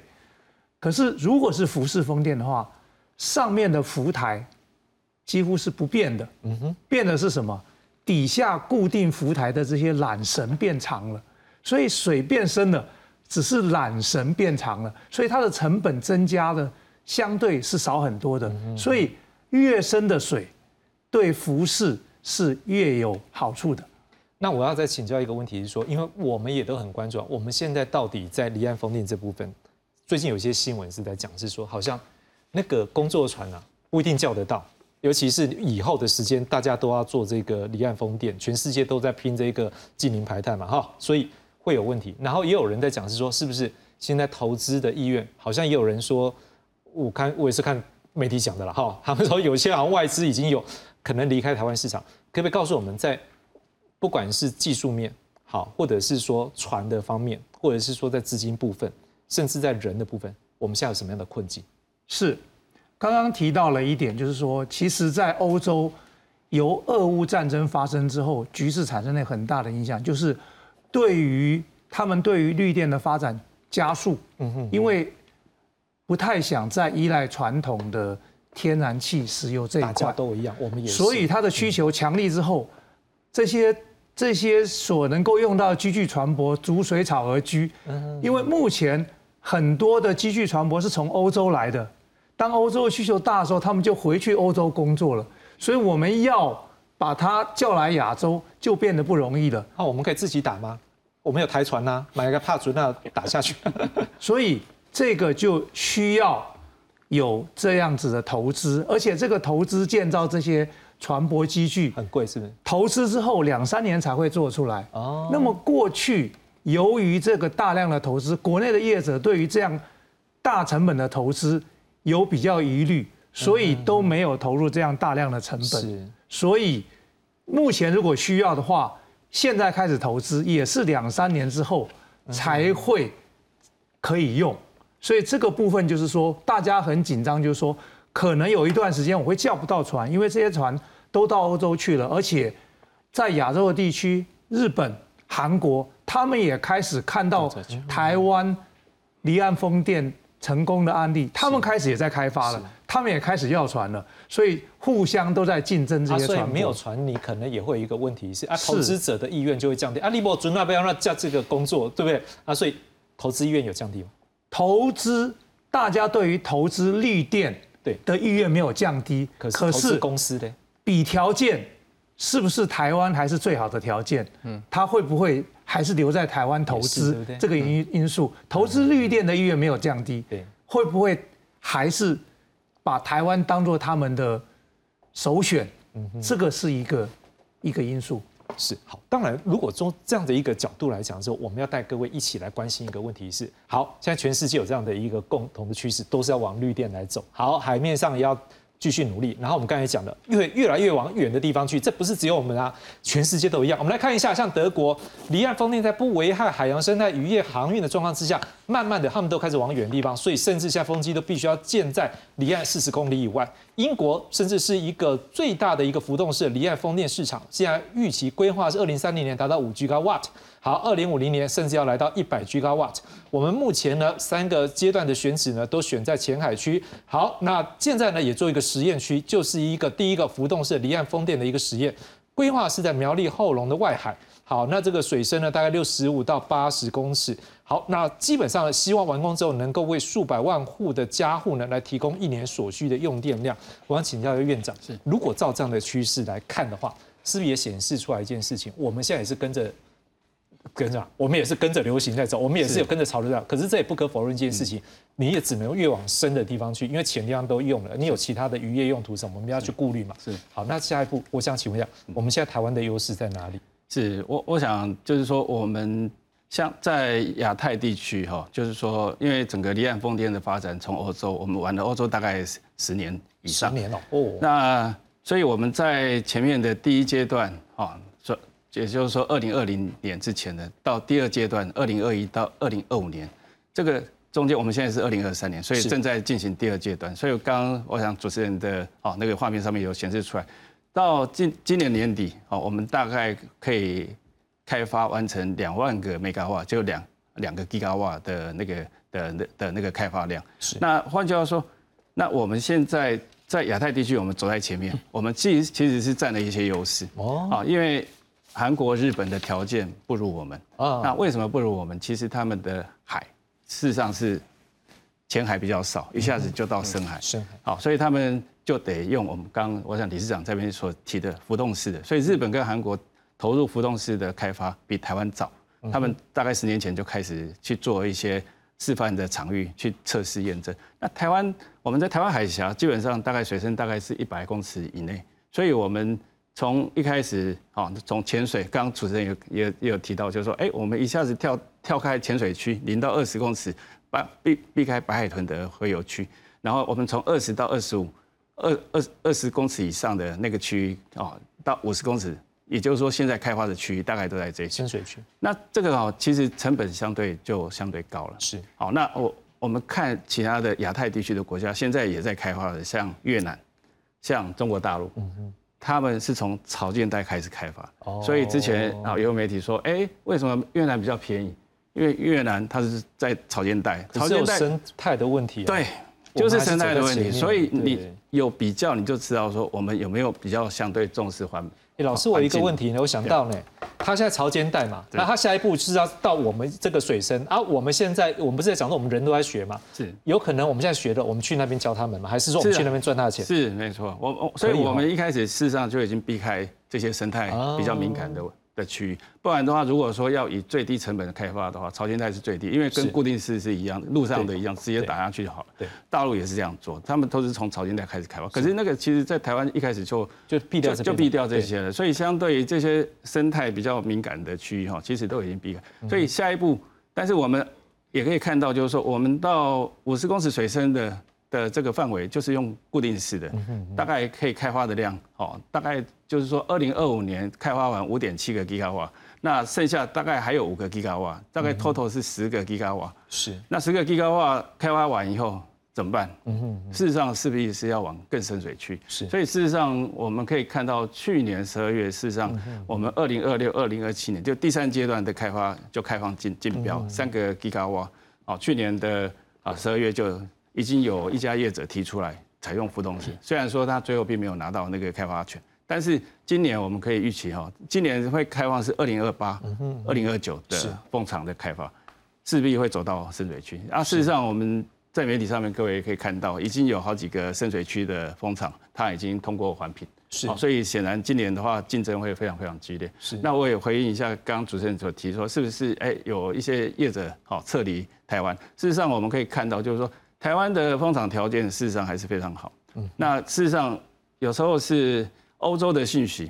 可是如果是浮式风电的话，上面的浮台。几乎是不变的，嗯哼，变的是什么？底下固定浮台的这些缆绳变长了，所以水变深了，只是缆绳变长了，所以它的成本增加的相对是少很多的。所以越深的水对浮式是越有好处的。那我要再请教一个问题是说，因为我们也都很关注，我们现在到底在离岸风电这部分，最近有些新闻是在讲，是说好像那个工作船啊不一定叫得到。尤其是以后的时间，大家都要做这个离岸风电，全世界都在拼这个近零排碳嘛，哈，所以会有问题。然后也有人在讲是说，是不是现在投资的意愿，好像也有人说，我看我也是看媒体讲的了哈，他们说有些好像外资已经有可能离开台湾市场，可不可以告诉我们在不管是技术面好，或者是说船的方面，或者是说在资金部分，甚至在人的部分，我们现在有什么样的困境？是，刚刚提到了一点，就是说，其实，在欧洲由俄乌战争发生之后，局势产生了很大的影响，就是对于他们对于绿电的发展加速，嗯哼，因为不太想再依赖传统的天然气、石油这一大家块，都一样，我们也是。所以它的需求强力之后，这些这些所能够用到的机具船舶逐水草而居，因为目前很多的机具船舶是从欧洲来的，当欧洲的需求大的时候，他们就回去欧洲工作了，所以我们要把它叫来亚洲就变得不容易了。那我们可以自己打吗？我们有台船呐、买一个帕竹那打下去。所以这个就需要有这样子的投资，而且这个投资建造这些船舶机具很贵，是不是？投资之后两三年才会做出来。哦，那么过去由于这个大量的投资，国内的业者对于这样大成本的投资有比较疑虑，所以都没有投入这样大量的成本。是，所以目前如果需要的话，现在开始投资也是两三年之后才会可以用。所以这个部分就是说，大家很紧张，就是说可能有一段时间我会叫不到船，因为这些船都到欧洲去了，而且在亚洲的地区，日本、韩国他们也开始看到台湾离岸风电成功的案例，他们开始也在开发了，他们也开始要船了，所以互相都在竞争这啊，些船啊。所以没有船，你可能也会有一个问题是啊，投资者的意愿就会降低啊。利伯准那不要让加这个工作，对不对？啊，所以投资意愿有降低吗？投资，大家对于投资绿电对的意愿没有降低，可是投资公司的比条件是不是台湾还是最好的条件？嗯，他会不会还是留在台湾投资这个因因素？投资绿电的意愿没有降低，对，会不会还是把台湾当做他们的首选？嗯这个是一个一个因素。是好，当然，如果从这样的一个角度来讲之后，我们要带各位一起来关心一个问题是：好，现在全世界有这样的一个共同的趋势，都是要往绿电来走。好，海面上也要继续努力。然后我们刚才讲的，越越来越往远的地方去，这不是只有我们啊，全世界都一样。我们来看一下，像德国离岸风电在不危害海洋生态、渔业航运的状况之下，慢慢的他们都开始往远地方，所以甚至现在风机都必须要建在离岸四十公里以外。英国甚至是一个最大的一个浮动式离岸风电市场，现在预期规划是二零三零年达到五 gigawatt，好，二零五零年甚至要来到一百 gigawatt。我们目前呢三个阶段的选址呢都选在前海区。好，那现在呢也做一个实验区，就是一个第一个浮动式离岸风电的一个实验，规划是在苗栗后龙的外海。好，那这个水深呢大概六十五到八十公尺。好，那基本上希望完工之后能够为数百万户的家户呢来提供一年所需的用电量。我想请教一下院长，是如果照这样的趋势来看的话，是不是也显示出来一件事情？我们现在也是跟着跟着，我们也是跟着流行在走，我们也是有跟着潮流在走。可是这也不可否认一件事情，你也只能越往深的地方去，因为浅地方都用了，你有其他的渔业用途什么，我们要去顾虑嘛。是好，那下一步我想请问一下，我们现在台湾的优势在哪里？是我我想就是说，我们像在亚太地区哈，就是说，因为整个离岸风电的发展从欧洲，我们玩了欧洲大概十年以上，十年了哦。那所以我们在前面的第一阶段啊，说也就是说二零二零年之前的，到第二阶段二零二一到二零二五年，这个中间我们现在是二零二三年，所以正在进行第二阶段。所以刚刚我想主持人的哦那个画面上面有显示出来，到今今年年底哦，我们大概可以开发完成两万个 mega 瓦，就两两个 giga 瓦的那个的的的那个开发量。是那换句话说，那我们现在在亚太地区，我们走在前面，我们其实其实是占了一些优势哦啊，因为韩国、日本的条件不如我们。啊。那为什么不如我们？其实他们的海事实上是浅海比较少，一下子就到深海。深海。好，所以他们就得用我们刚我想理事长这边所提的浮动式的，所以日本跟韩国投入浮动式的开发比台湾早，他们大概十年前就开始去做一些示范的场域去测试验证。那台湾我们在台湾海峡基本上大概水深大概是一百公尺以内，所以我们从一开始啊，从潜水，刚刚主持人也也也有提到，就是说，哎，我们一下子跳跳开潜水区，零到二十公尺，把避避开白海豚的洄游区，然后我们从二十到二十五，二二二十公尺以上的那个区域啊，到五十公尺，也就是说现在开发的区域大概都在这些深水区。那这个哦，其实成本相对就相对高了。是，好，那我我们看其他的亚太地区的国家，现在也在开发的，像越南，像中国大陆，嗯哼。他们是从草间带开始开发，所以之前啊有媒体说，哎，为什么越南比较便宜？因为越南它是在草间带，草间带生态的问题。对，就是生态的问题，所以你有比较，你就知道说我们有没有比较相对重视环老师，我一个问题呢，我想到呢，他现在潮间带嘛，那他下一步是要到我们这个水深啊。我们现在我们不是在讲说我们人都在学嘛，是有可能我们现在学的，我们去那边教他们吗？还是说我们去那边赚他的钱？是没错，我我所以我们一开始事实上就已经避开这些生态比较敏感的。的区域，不然的话，如果说要以最低成本的开发的话，朝鲜带是最低，因为跟固定式是一样，路上的一样，直接打下去就好了。对，大陆也是这样做，他们都是从朝鲜带开始开发。可是那个其实，在台湾一开始就就避掉就避掉这些了，所以相对于这些生态比较敏感的区域哈，其实都已经避开。所以下一步，但是我们也可以看到，就是说我们到五十公尺水深的。的这个范围就是用固定式的，大概可以开发的量哦，大概就是说二零二五年开发完五点七个 Giga 瓦，那剩下大概还有五个 Giga 瓦，大概 total 是十个 Giga 瓦。是，那十个 Giga 瓦开发完以后怎么办？嗯哼，事实上势必是要往更深水区。是，所以事实上我们可以看到，去年十二月，事实上我们二零二六、二零二七年就第三阶段的开发就开放竞竞标三个 Giga 瓦，哦，去年的啊十二月就。已经有一家业者提出来采用浮动式，虽然说他最后并没有拿到那个开发权，但是今年我们可以预期哈，今年会开放是二零二八、二零二九的风场的开发，势必会走到深水区。啊，事实上我们在媒体上面各位可以看到，已经有好几个深水区的风场，它已经通过环评，是，所以显然今年的话竞争会非常非常激烈。是，那我也回应一下刚刚主持人所提说，是不是哎有一些业者好撤离台湾？事实上我们可以看到，就是说。台湾的风场条件事实上还是非常好。嗯，那事实上有时候是欧洲的讯息，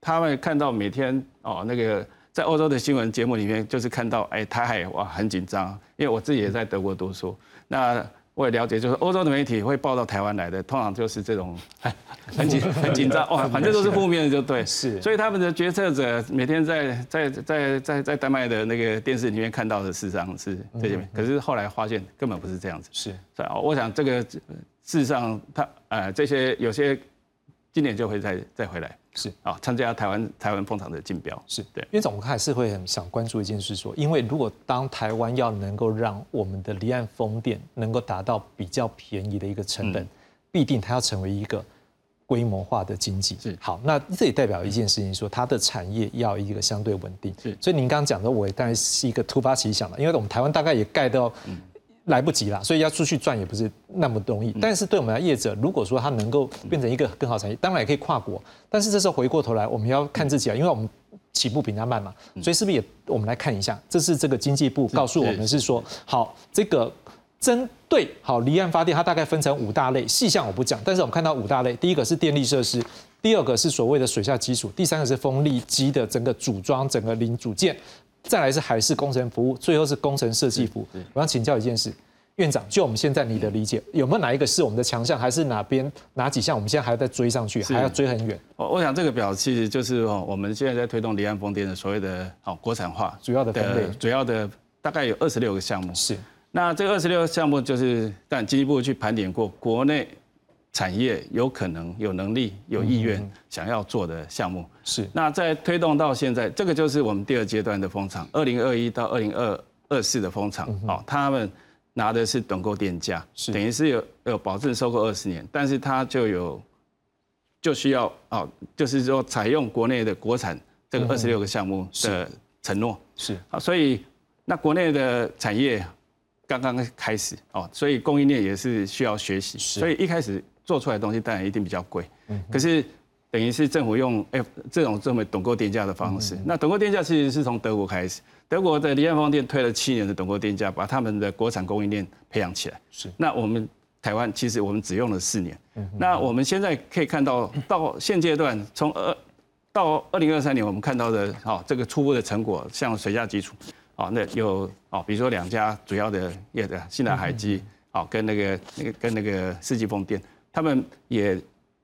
他们看到每天哦那个在欧洲的新闻节目里面，就是看到哎台海哇很紧张，因为我自己也在德国读书，那。我也了解，就是欧洲的媒体会报到台湾来的，通常就是这种 很紧很紧张哇，反正都是负面的，就对。是，所以他们的决策者每天在在在在在丹麦的那个电视里面看到的，事实上是这些。可是后来发现根本不是这样子。是，我想这个事实上，他呃这些有些今年就会再再回来。是啊，参加台湾台湾风场的竞标是对，因为总，我还是会很想关注一件事，说，因为如果当台湾要能够让我们的离岸风电能够达到比较便宜的一个成本，必定它要成为一个规模化的经济。是好，那这也代表一件事情，说它的产业要一个相对稳定。是，所以您刚刚讲的，我当然是一个突发奇想嘛，因为我们台湾大概也盖到。来不及了，所以要出去赚也不是那么容易。但是对我们来业者，如果说它能够变成一个更好产业，当然也可以跨国。但是这时候回过头来，我们要看自己啊，因为我们起步比他慢嘛，所以是不是也我们来看一下？这是这个经济部告诉我们是说，好，这个针对好离岸发电，它大概分成五大类，细项我不讲。但是我们看到五大类，第一个是电力设施，第二个是所谓的水下基础，第三个是风力机的整个组装、整个零组件。再来是海事工程服务，最后是工程设计服务。我想请教一件事，院长，就我们现在你的理解，有没有哪一个是我们的强项，还是哪边哪几项我们现在还要再追上去，还要追很远？我我想这个表其实就是哦，我们现在在推动离岸风电的所谓的哦国产化，主要的分类，主要的大概有二十六个项目。是，那这二十六个项目就是，但经济部去盘点过国内产业有可能有能力有意愿想要做的项目。是，那在推动到现在，这个就是我们第二阶段的风场，二零二一到二零二二四的风场，哦，他们。拿的是趸购电价，是。等于是有有保证收购二十年，但是它就有就需要哦，就是说采用国内的国产这个二十六个项目的承诺。是。啊，所以那国内的产业刚刚开始哦，所以供应链也是。需要学习，所以一开始做出来的东西当然一定比较贵，嗯，可是等于是政府用 F 这种这么趸购电价的方式，那趸购电价其实是从德国开始。德国的离岸风电推了七年的趸购电价，把他们的国产供应链培养起来。是，那我们台湾其实我们只用了四年。那我们现在可以看到，到现阶段，从二到二零二三年，我们看到的哦，这个初步的成果，像水下基础，哦，那有哦，比如说两家主要的业的，新南海基，哦，跟那个那个跟那个世纪风电，他们也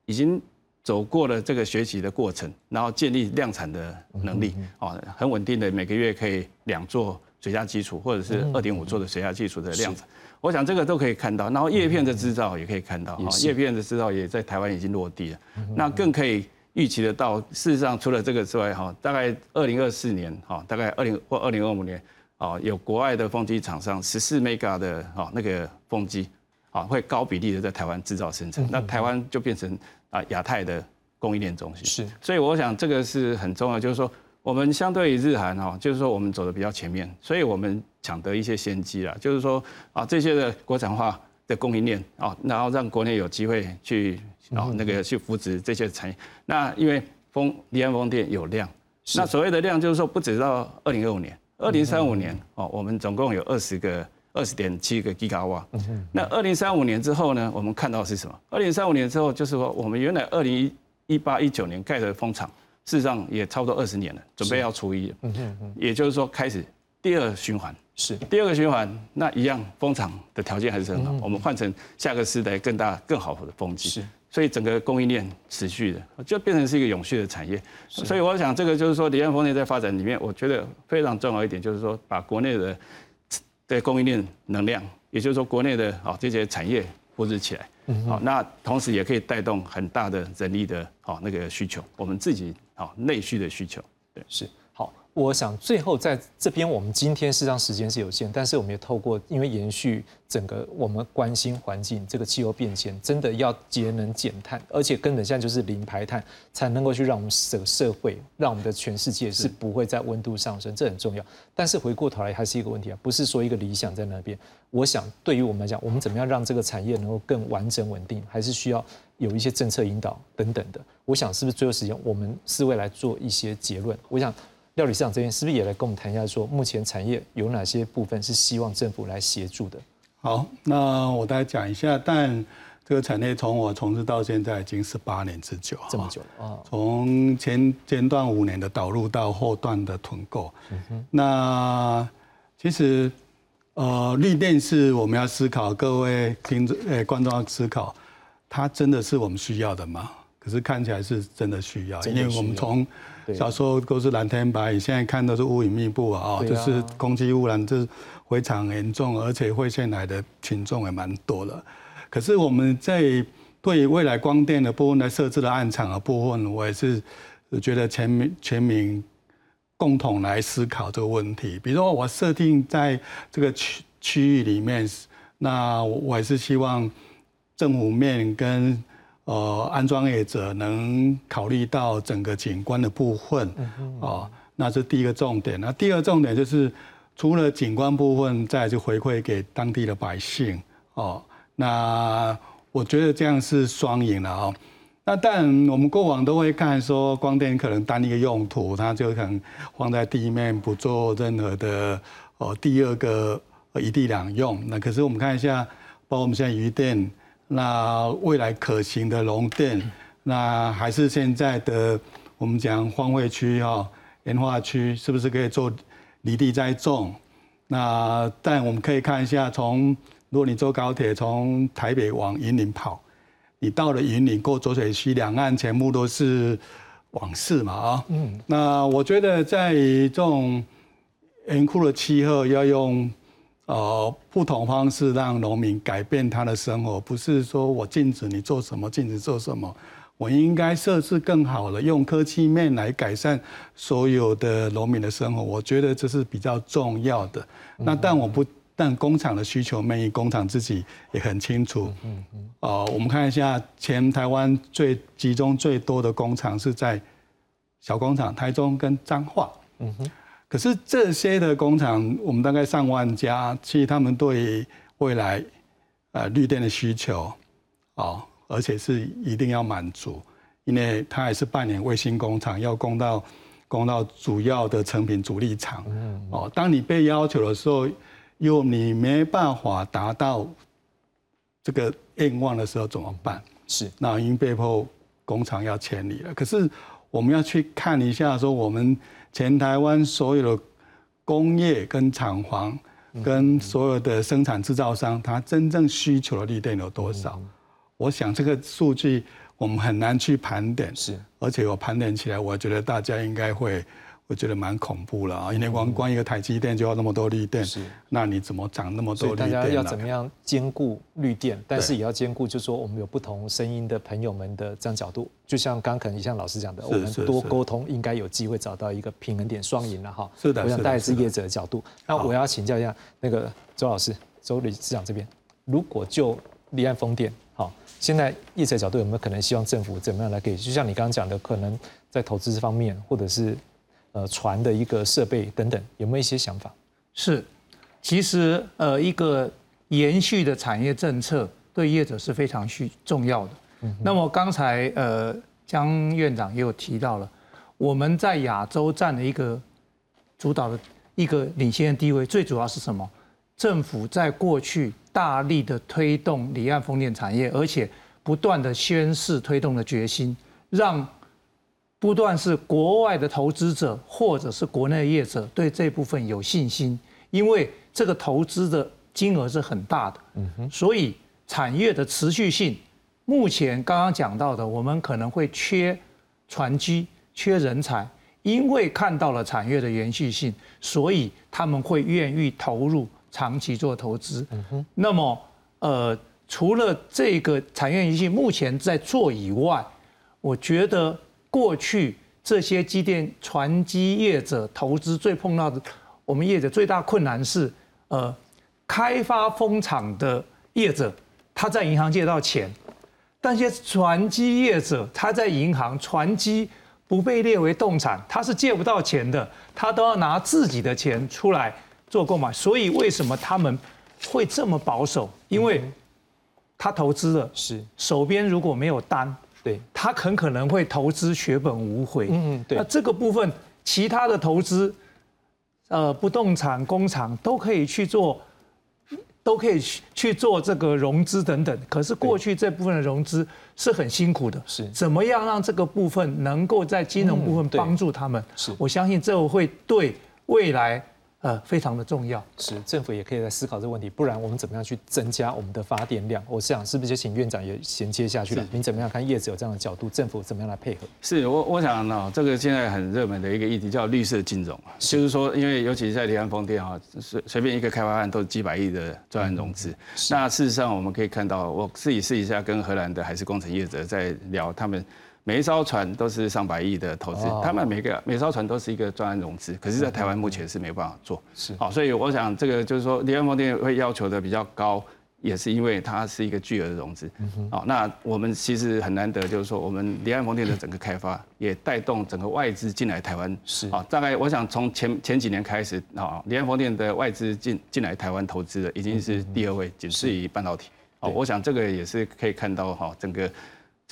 已经走过了这个学习的过程，然后建立量产的能力，哦，很稳定的，每个月可以两座水下基础，或者是二点五座的水下基础的量产。我想这个都可以看到，然后叶片的制造也可以看到，哈，叶片的制造也在台湾已经落地了，那更可以预期得到。事实上，除了这个之外，哈，大概二零二四年，哈，大概二零或二零二五年，哦，有国外的风机厂商十四 mega 的，哈，那个风机，啊，会高比例的在台湾制造生产，那台湾就变成啊亚太的供应链中心。是，所以我想这个是很重要，就是说。我们相对于日韩哈，就是说我们走的比较前面，所以我们抢得一些先机啦。就是说啊，这些的国产化的供应链啊，然后让国内有机会去啊那个去扶植这些产业。那因为风离岸风电有量，那所谓的量就是说不止到二零二五年，二零三五年哦，我们总共有二十个二十点七个吉瓦。那二零三五年之后呢，我们看到是什么？二零三五年之后就是说，我们原来二零一一八一九年盖的风场。事实上也差不多二十年了，准备要除一，嗯嗯也就是说开始第二循环，是。第二个循环，那一样风场的条件还是很好，我们换成下个时代更大更好的风机，是，所以整个供应链持续的就变成是一个永续的产业，所以我想这个就是说离岸风电在发展里面，我觉得非常重要一点就是说把国内的的供应链能量，也就是说国内的啊这些产业扶持起来。好，那同时也可以带动很大的人力的好那个需求，我们自己好内需的需求，对，是。我想最后在这边，我们今天事实上时间是有限，但是我们也透过，因为延续整个我们关心环境这个气候变迁，真的要节能减碳，而且根本现在就是零排碳，才能够去让我们整个社会，让我们的全世界是不会在温度上升，这很重要。但是回过头来还是一个问题啊，不是说一个理想在那边。我想对于我们来讲，我们怎么样让这个产业能够更完整稳定，还是需要有一些政策引导等等的。我想是不是最后时间，我们四位来做一些结论？我想。料理市场这边是不是也来跟我们谈一下，说目前产业有哪些部分是希望政府来协助的？好，那我大概讲一下。但这个产业从我从事到现在已经十八年之久，这么久了啊！从前前段五年的导入到后段的囤购，那其实呃，绿电是我们要思考，各位听众呃观众要思考，它真的是我们需要的吗？可是看起来是真的需要，因为我们从小时候都是蓝天白云，现在看都是乌云密布啊，就是空气污染这非常严重，而且会线来的群众也蛮多的。可是我们在对未来光电的部分来设置的暗场的部分，我也是觉得全民全民共同来思考这个问题。比如说我设定在这个区区域里面，那我还是希望政府面跟。呃，安装业者能考虑到整个景观的部分，哦，那是第一个重点。那第二重点就是，除了景观部分，再就回馈给当地的百姓，哦，那我觉得这样是双赢了哦。那但我们过往都会看说，光电可能单一个用途，它就可能放在地面不做任何的哦，第二个一地两用。那可是我们看一下，包括我们现在余电。那未来可行的农电，那还是现在的我们讲荒废区哈，盐化区是不是可以做离地栽种？那但我们可以看一下，从如果你坐高铁从台北往云林跑，你到了云林过浊水溪两岸全部都是往事嘛啊，嗯，那我觉得在这种严酷的气候要用。呃，不同方式让农民改变他的生活，不是说我禁止你做什么，禁止做什么，我应该设置更好的，用科技面来改善所有的农民的生活。我觉得这是比较重要的。那但我不，但工厂的需求面，工厂自己也很清楚。嗯嗯。哦，我们看一下，前台湾最集中最多的工厂是在小工厂，台中跟彰化。嗯哼。可是这些的工厂，我们大概上万家，其实他们对未来，呃，绿电的需求，哦，而且是一定要满足，因为它还是扮演卫星工厂，要供到供到主要的成品主力厂。哦，当你被要求的时候，又你没办法达到这个愿望的时候怎么办？是，那已经被迫工厂要迁离了。可是我们要去看一下，说我们全台湾所有的工业跟厂房，跟所有的生产制造商，它真正需求的绿电有多少？我想这个数据我们很难去盘点，是，而且我盘点起来，我觉得大家应该会。我觉得蛮恐怖了啊！因为光光一个台积电就要那么多绿电，是，那你怎么涨那么多绿电？大家要怎么样兼顾绿电，但是也要兼顾，就是说我们有不同声音的朋友们的这样角度。就像刚可能像老师讲的，我们多沟通，应该有机会找到一个平衡点，双赢了哈。是的，我想大概是业者的角度。那我要请教一下那个周老师，周理事长这边，如果就离岸风电，好，现在业者角度有没有可能希望政府怎么样来给？就像你刚刚讲的，可能在投资方面，或者是。呃，船的一个设备等等，有没有一些想法？是，其实呃，一个延续的产业政策对业者是非常需重要的。嗯那么刚才呃，江院长也有提到了，我们在亚洲占了一个主导的一个领先的地位，最主要是什么？政府在过去大力的推动离岸风电产业，而且不断的宣示推动的决心，让。不断是国外的投资者或者是国内业者对这部分有信心，因为这个投资的金额是很大的，嗯哼，所以产业的持续性，目前刚刚讲到的，我们可能会缺船机、缺人才，因为看到了产业的延续性，所以他们会愿意投入长期做投资，嗯哼。那么，呃，除了这个产业延续目前在做以外，我觉得。过去这些机电船机业者投资最碰到的，我们业者最大困难是，呃，开发风场的业者他在银行借到钱，但些船机业者他在银行船机不被列为动产，他是借不到钱的，他都要拿自己的钱出来做购买。所以为什么他们会这么保守？因为他投资了，是手边如果没有单。对他很可能会投资血本无回。嗯，对。那这个部分，其他的投资，呃，不动产、工厂都可以去做，都可以去去做这个融资等等。可是过去这部分的融资是很辛苦的。是。怎么样让这个部分能够在金融部分帮助他们？是。我相信这会对未来。呃，非常的重要，是政府也可以来思考这个问题，不然我们怎么样去增加我们的发电量？我想是不是就请院长也衔接下去了？您怎么样看业者有这样的角度，政府怎么样来配合？是我我想呢，这个现在很热门的一个议题叫绿色金融，就是说，因为尤其是在离岸风电啊，随随便一个开发案都是几百亿的专案融资。那事实上我们可以看到，我自己试一下跟荷兰的海事工程业者在聊，他们。每一艘船都是上百亿的投资，他们每个每艘船都是一个专案融资，可是，在台湾目前是没办法做。是，好，所以我想这个就是说，离岸风电会要求的比较高，也是因为它是一个巨额的融资。好，那我们其实很难得，就是说，我们离岸风电的整个开发也带动整个外资进来台湾。是，好，大概我想从前前几年开始，啊，离岸风电的外资进进来台湾投资的已经是第二位，仅次于半导体。好，我想这个也是可以看到哈，整个。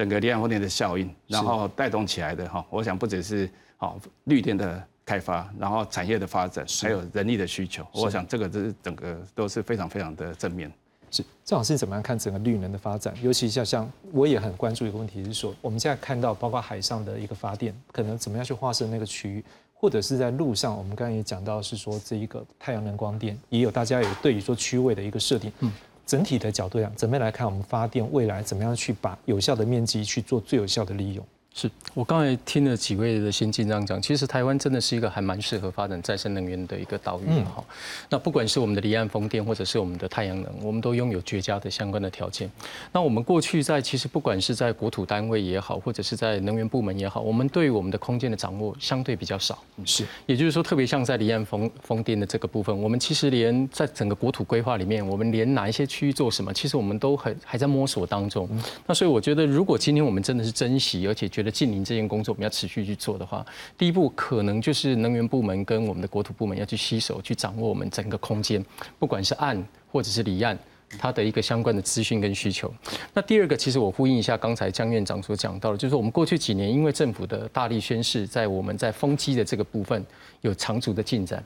整个离岸风电的效应，然后带动起来的哈，我想不只是好绿电的开发，然后产业的发展，还有人力的需求，我想这个是整个都是非常非常的正面。是郑老师怎么样看整个绿能的发展？尤其像像我也很关注一个问题，是说我们现在看到包括海上的一个发电，可能怎么样去划设那个区域，或者是在路上，我们刚才也讲到是说这一个太阳能光电，也有大家有对于说区位的一个设定。嗯。整体的角度上，怎么样来看我们发电未来怎么样去把有效的面积去做最有效的利用？是我刚才听了几位的先进这样讲，其实台湾真的是一个还蛮适合发展再生能源的一个岛屿哈。那不管是我们的离岸风电，或者是我们的太阳能，我们都拥有绝佳的相关的条件。那我们过去在其实不管是在国土单位也好，或者是在能源部门也好，我们对于我们的空间的掌握相对比较少。是，也就是说，特别像在离岸风风电的这个部分，我们其实连在整个国土规划里面，我们连哪一些区域做什么，其实我们都很还在摸索当中。那所以我觉得，如果今天我们真的是珍惜，而且觉觉得近邻这件工作我们要持续去做的话，第一步可能就是能源部门跟我们的国土部门要去携手去掌握我们整个空间，不管是岸或者是离岸，它的一个相关的资讯跟需求。那第二个，其实我呼应一下刚才江院长所讲到的，就是我们过去几年因为政府的大力宣示，在我们在风机的这个部分有长足的进展。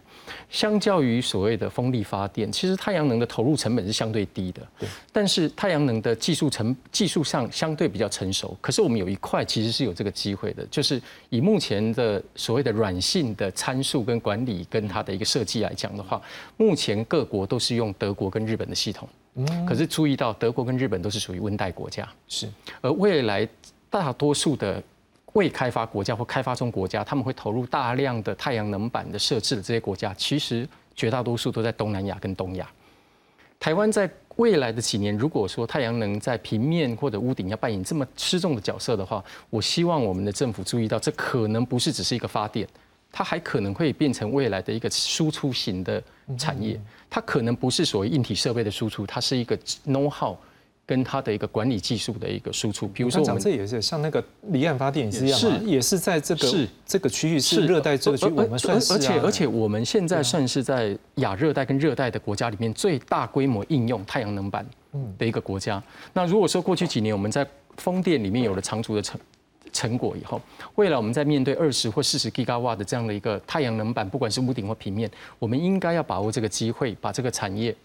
相较于所谓的风力发电，其实太阳能的投入成本是相对低的。对。但是太阳能的技术成技术上相对比较成熟。可是我们有一块其实是有这个机会的，就是以目前的所谓的软性的参数跟管理跟它的一个设计来讲的话，目前各国都是用德国跟日本的系统。嗯。可是注意到德国跟日本都是属于温带国家。是。而未来大多数的。未开发国家或开发中国家，他们会投入大量的太阳能板的设置的这些国家，其实绝大多数都在东南亚跟东亚。台湾在未来的几年，如果说太阳能在平面或者屋顶要扮演这么吃重的角色的话，我希望我们的政府注意到，这可能不是只是一个发电，它还可能会变成未来的一个输出型的产业。它可能不是所谓硬体设备的输出，它是一个 know how。跟它的一个管理技术的一个输出，比如说我们这也是像那个离岸发电也是一样，是也是在这个是这个区域是热带这个区，我们算是而且而且我们现在算是在亚热带跟热带的国家里面最大规模应用太阳能板的一个国家。那如果说过去几年我们在风电里面有了长足的成成果以后，未来我们在面对二十或四十 g 瓦的这样的一个太阳能板，不管是屋顶或平面，我们应该要把握这个机会，把这个产业。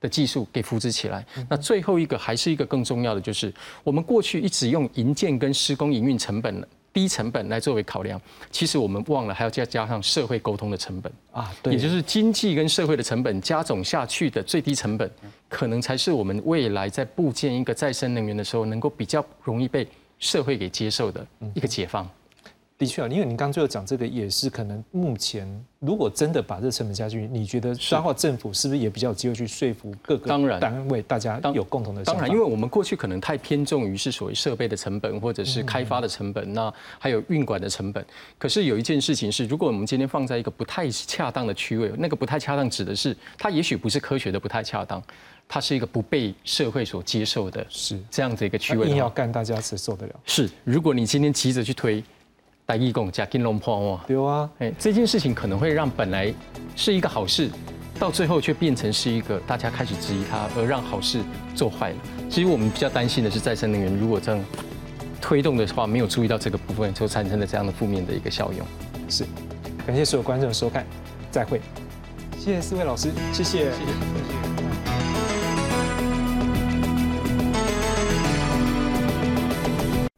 的技术给扶植起来。那最后一个还是一个更重要的，就是我们过去一直用营建跟施工营运成本低成本来作为考量，其实我们忘了还要再加上社会沟通的成本啊，对，也就是经济跟社会的成本加总下去的最低成本，可能才是我们未来在部建一个再生能源的时候，能够比较容易被社会给接受的一个解放。的确啊，因为您刚最后讲这个也是可能目前如果真的把这成本加进去，你觉得彰化政府是不是也比较有机会去说服各个当然单位，大家有共同的当然，因为我们过去可能太偏重于是所谓设备的成本或者是开发的成本，那还有运管的成本。可是有一件事情是，如果我们今天放在一个不太恰当的区位，那个不太恰当指的是它也许不是科学的不太恰当，它是一个不被社会所接受的，是这样子一个区位，硬要干，大家才受得了。是，如果你今天急着去推。大义工加金龙破哦，对啊，哎，这件事情可能会让本来是一个好事，到最后却变成是一个大家开始质疑它，而让好事做坏了。其实我们比较担心的是再生能源如果这样推动的话，没有注意到这个部分，就产生了这样的负面的一个效用。是，感谢所有观众的收看，再会。谢谢四位老师，谢谢，谢谢。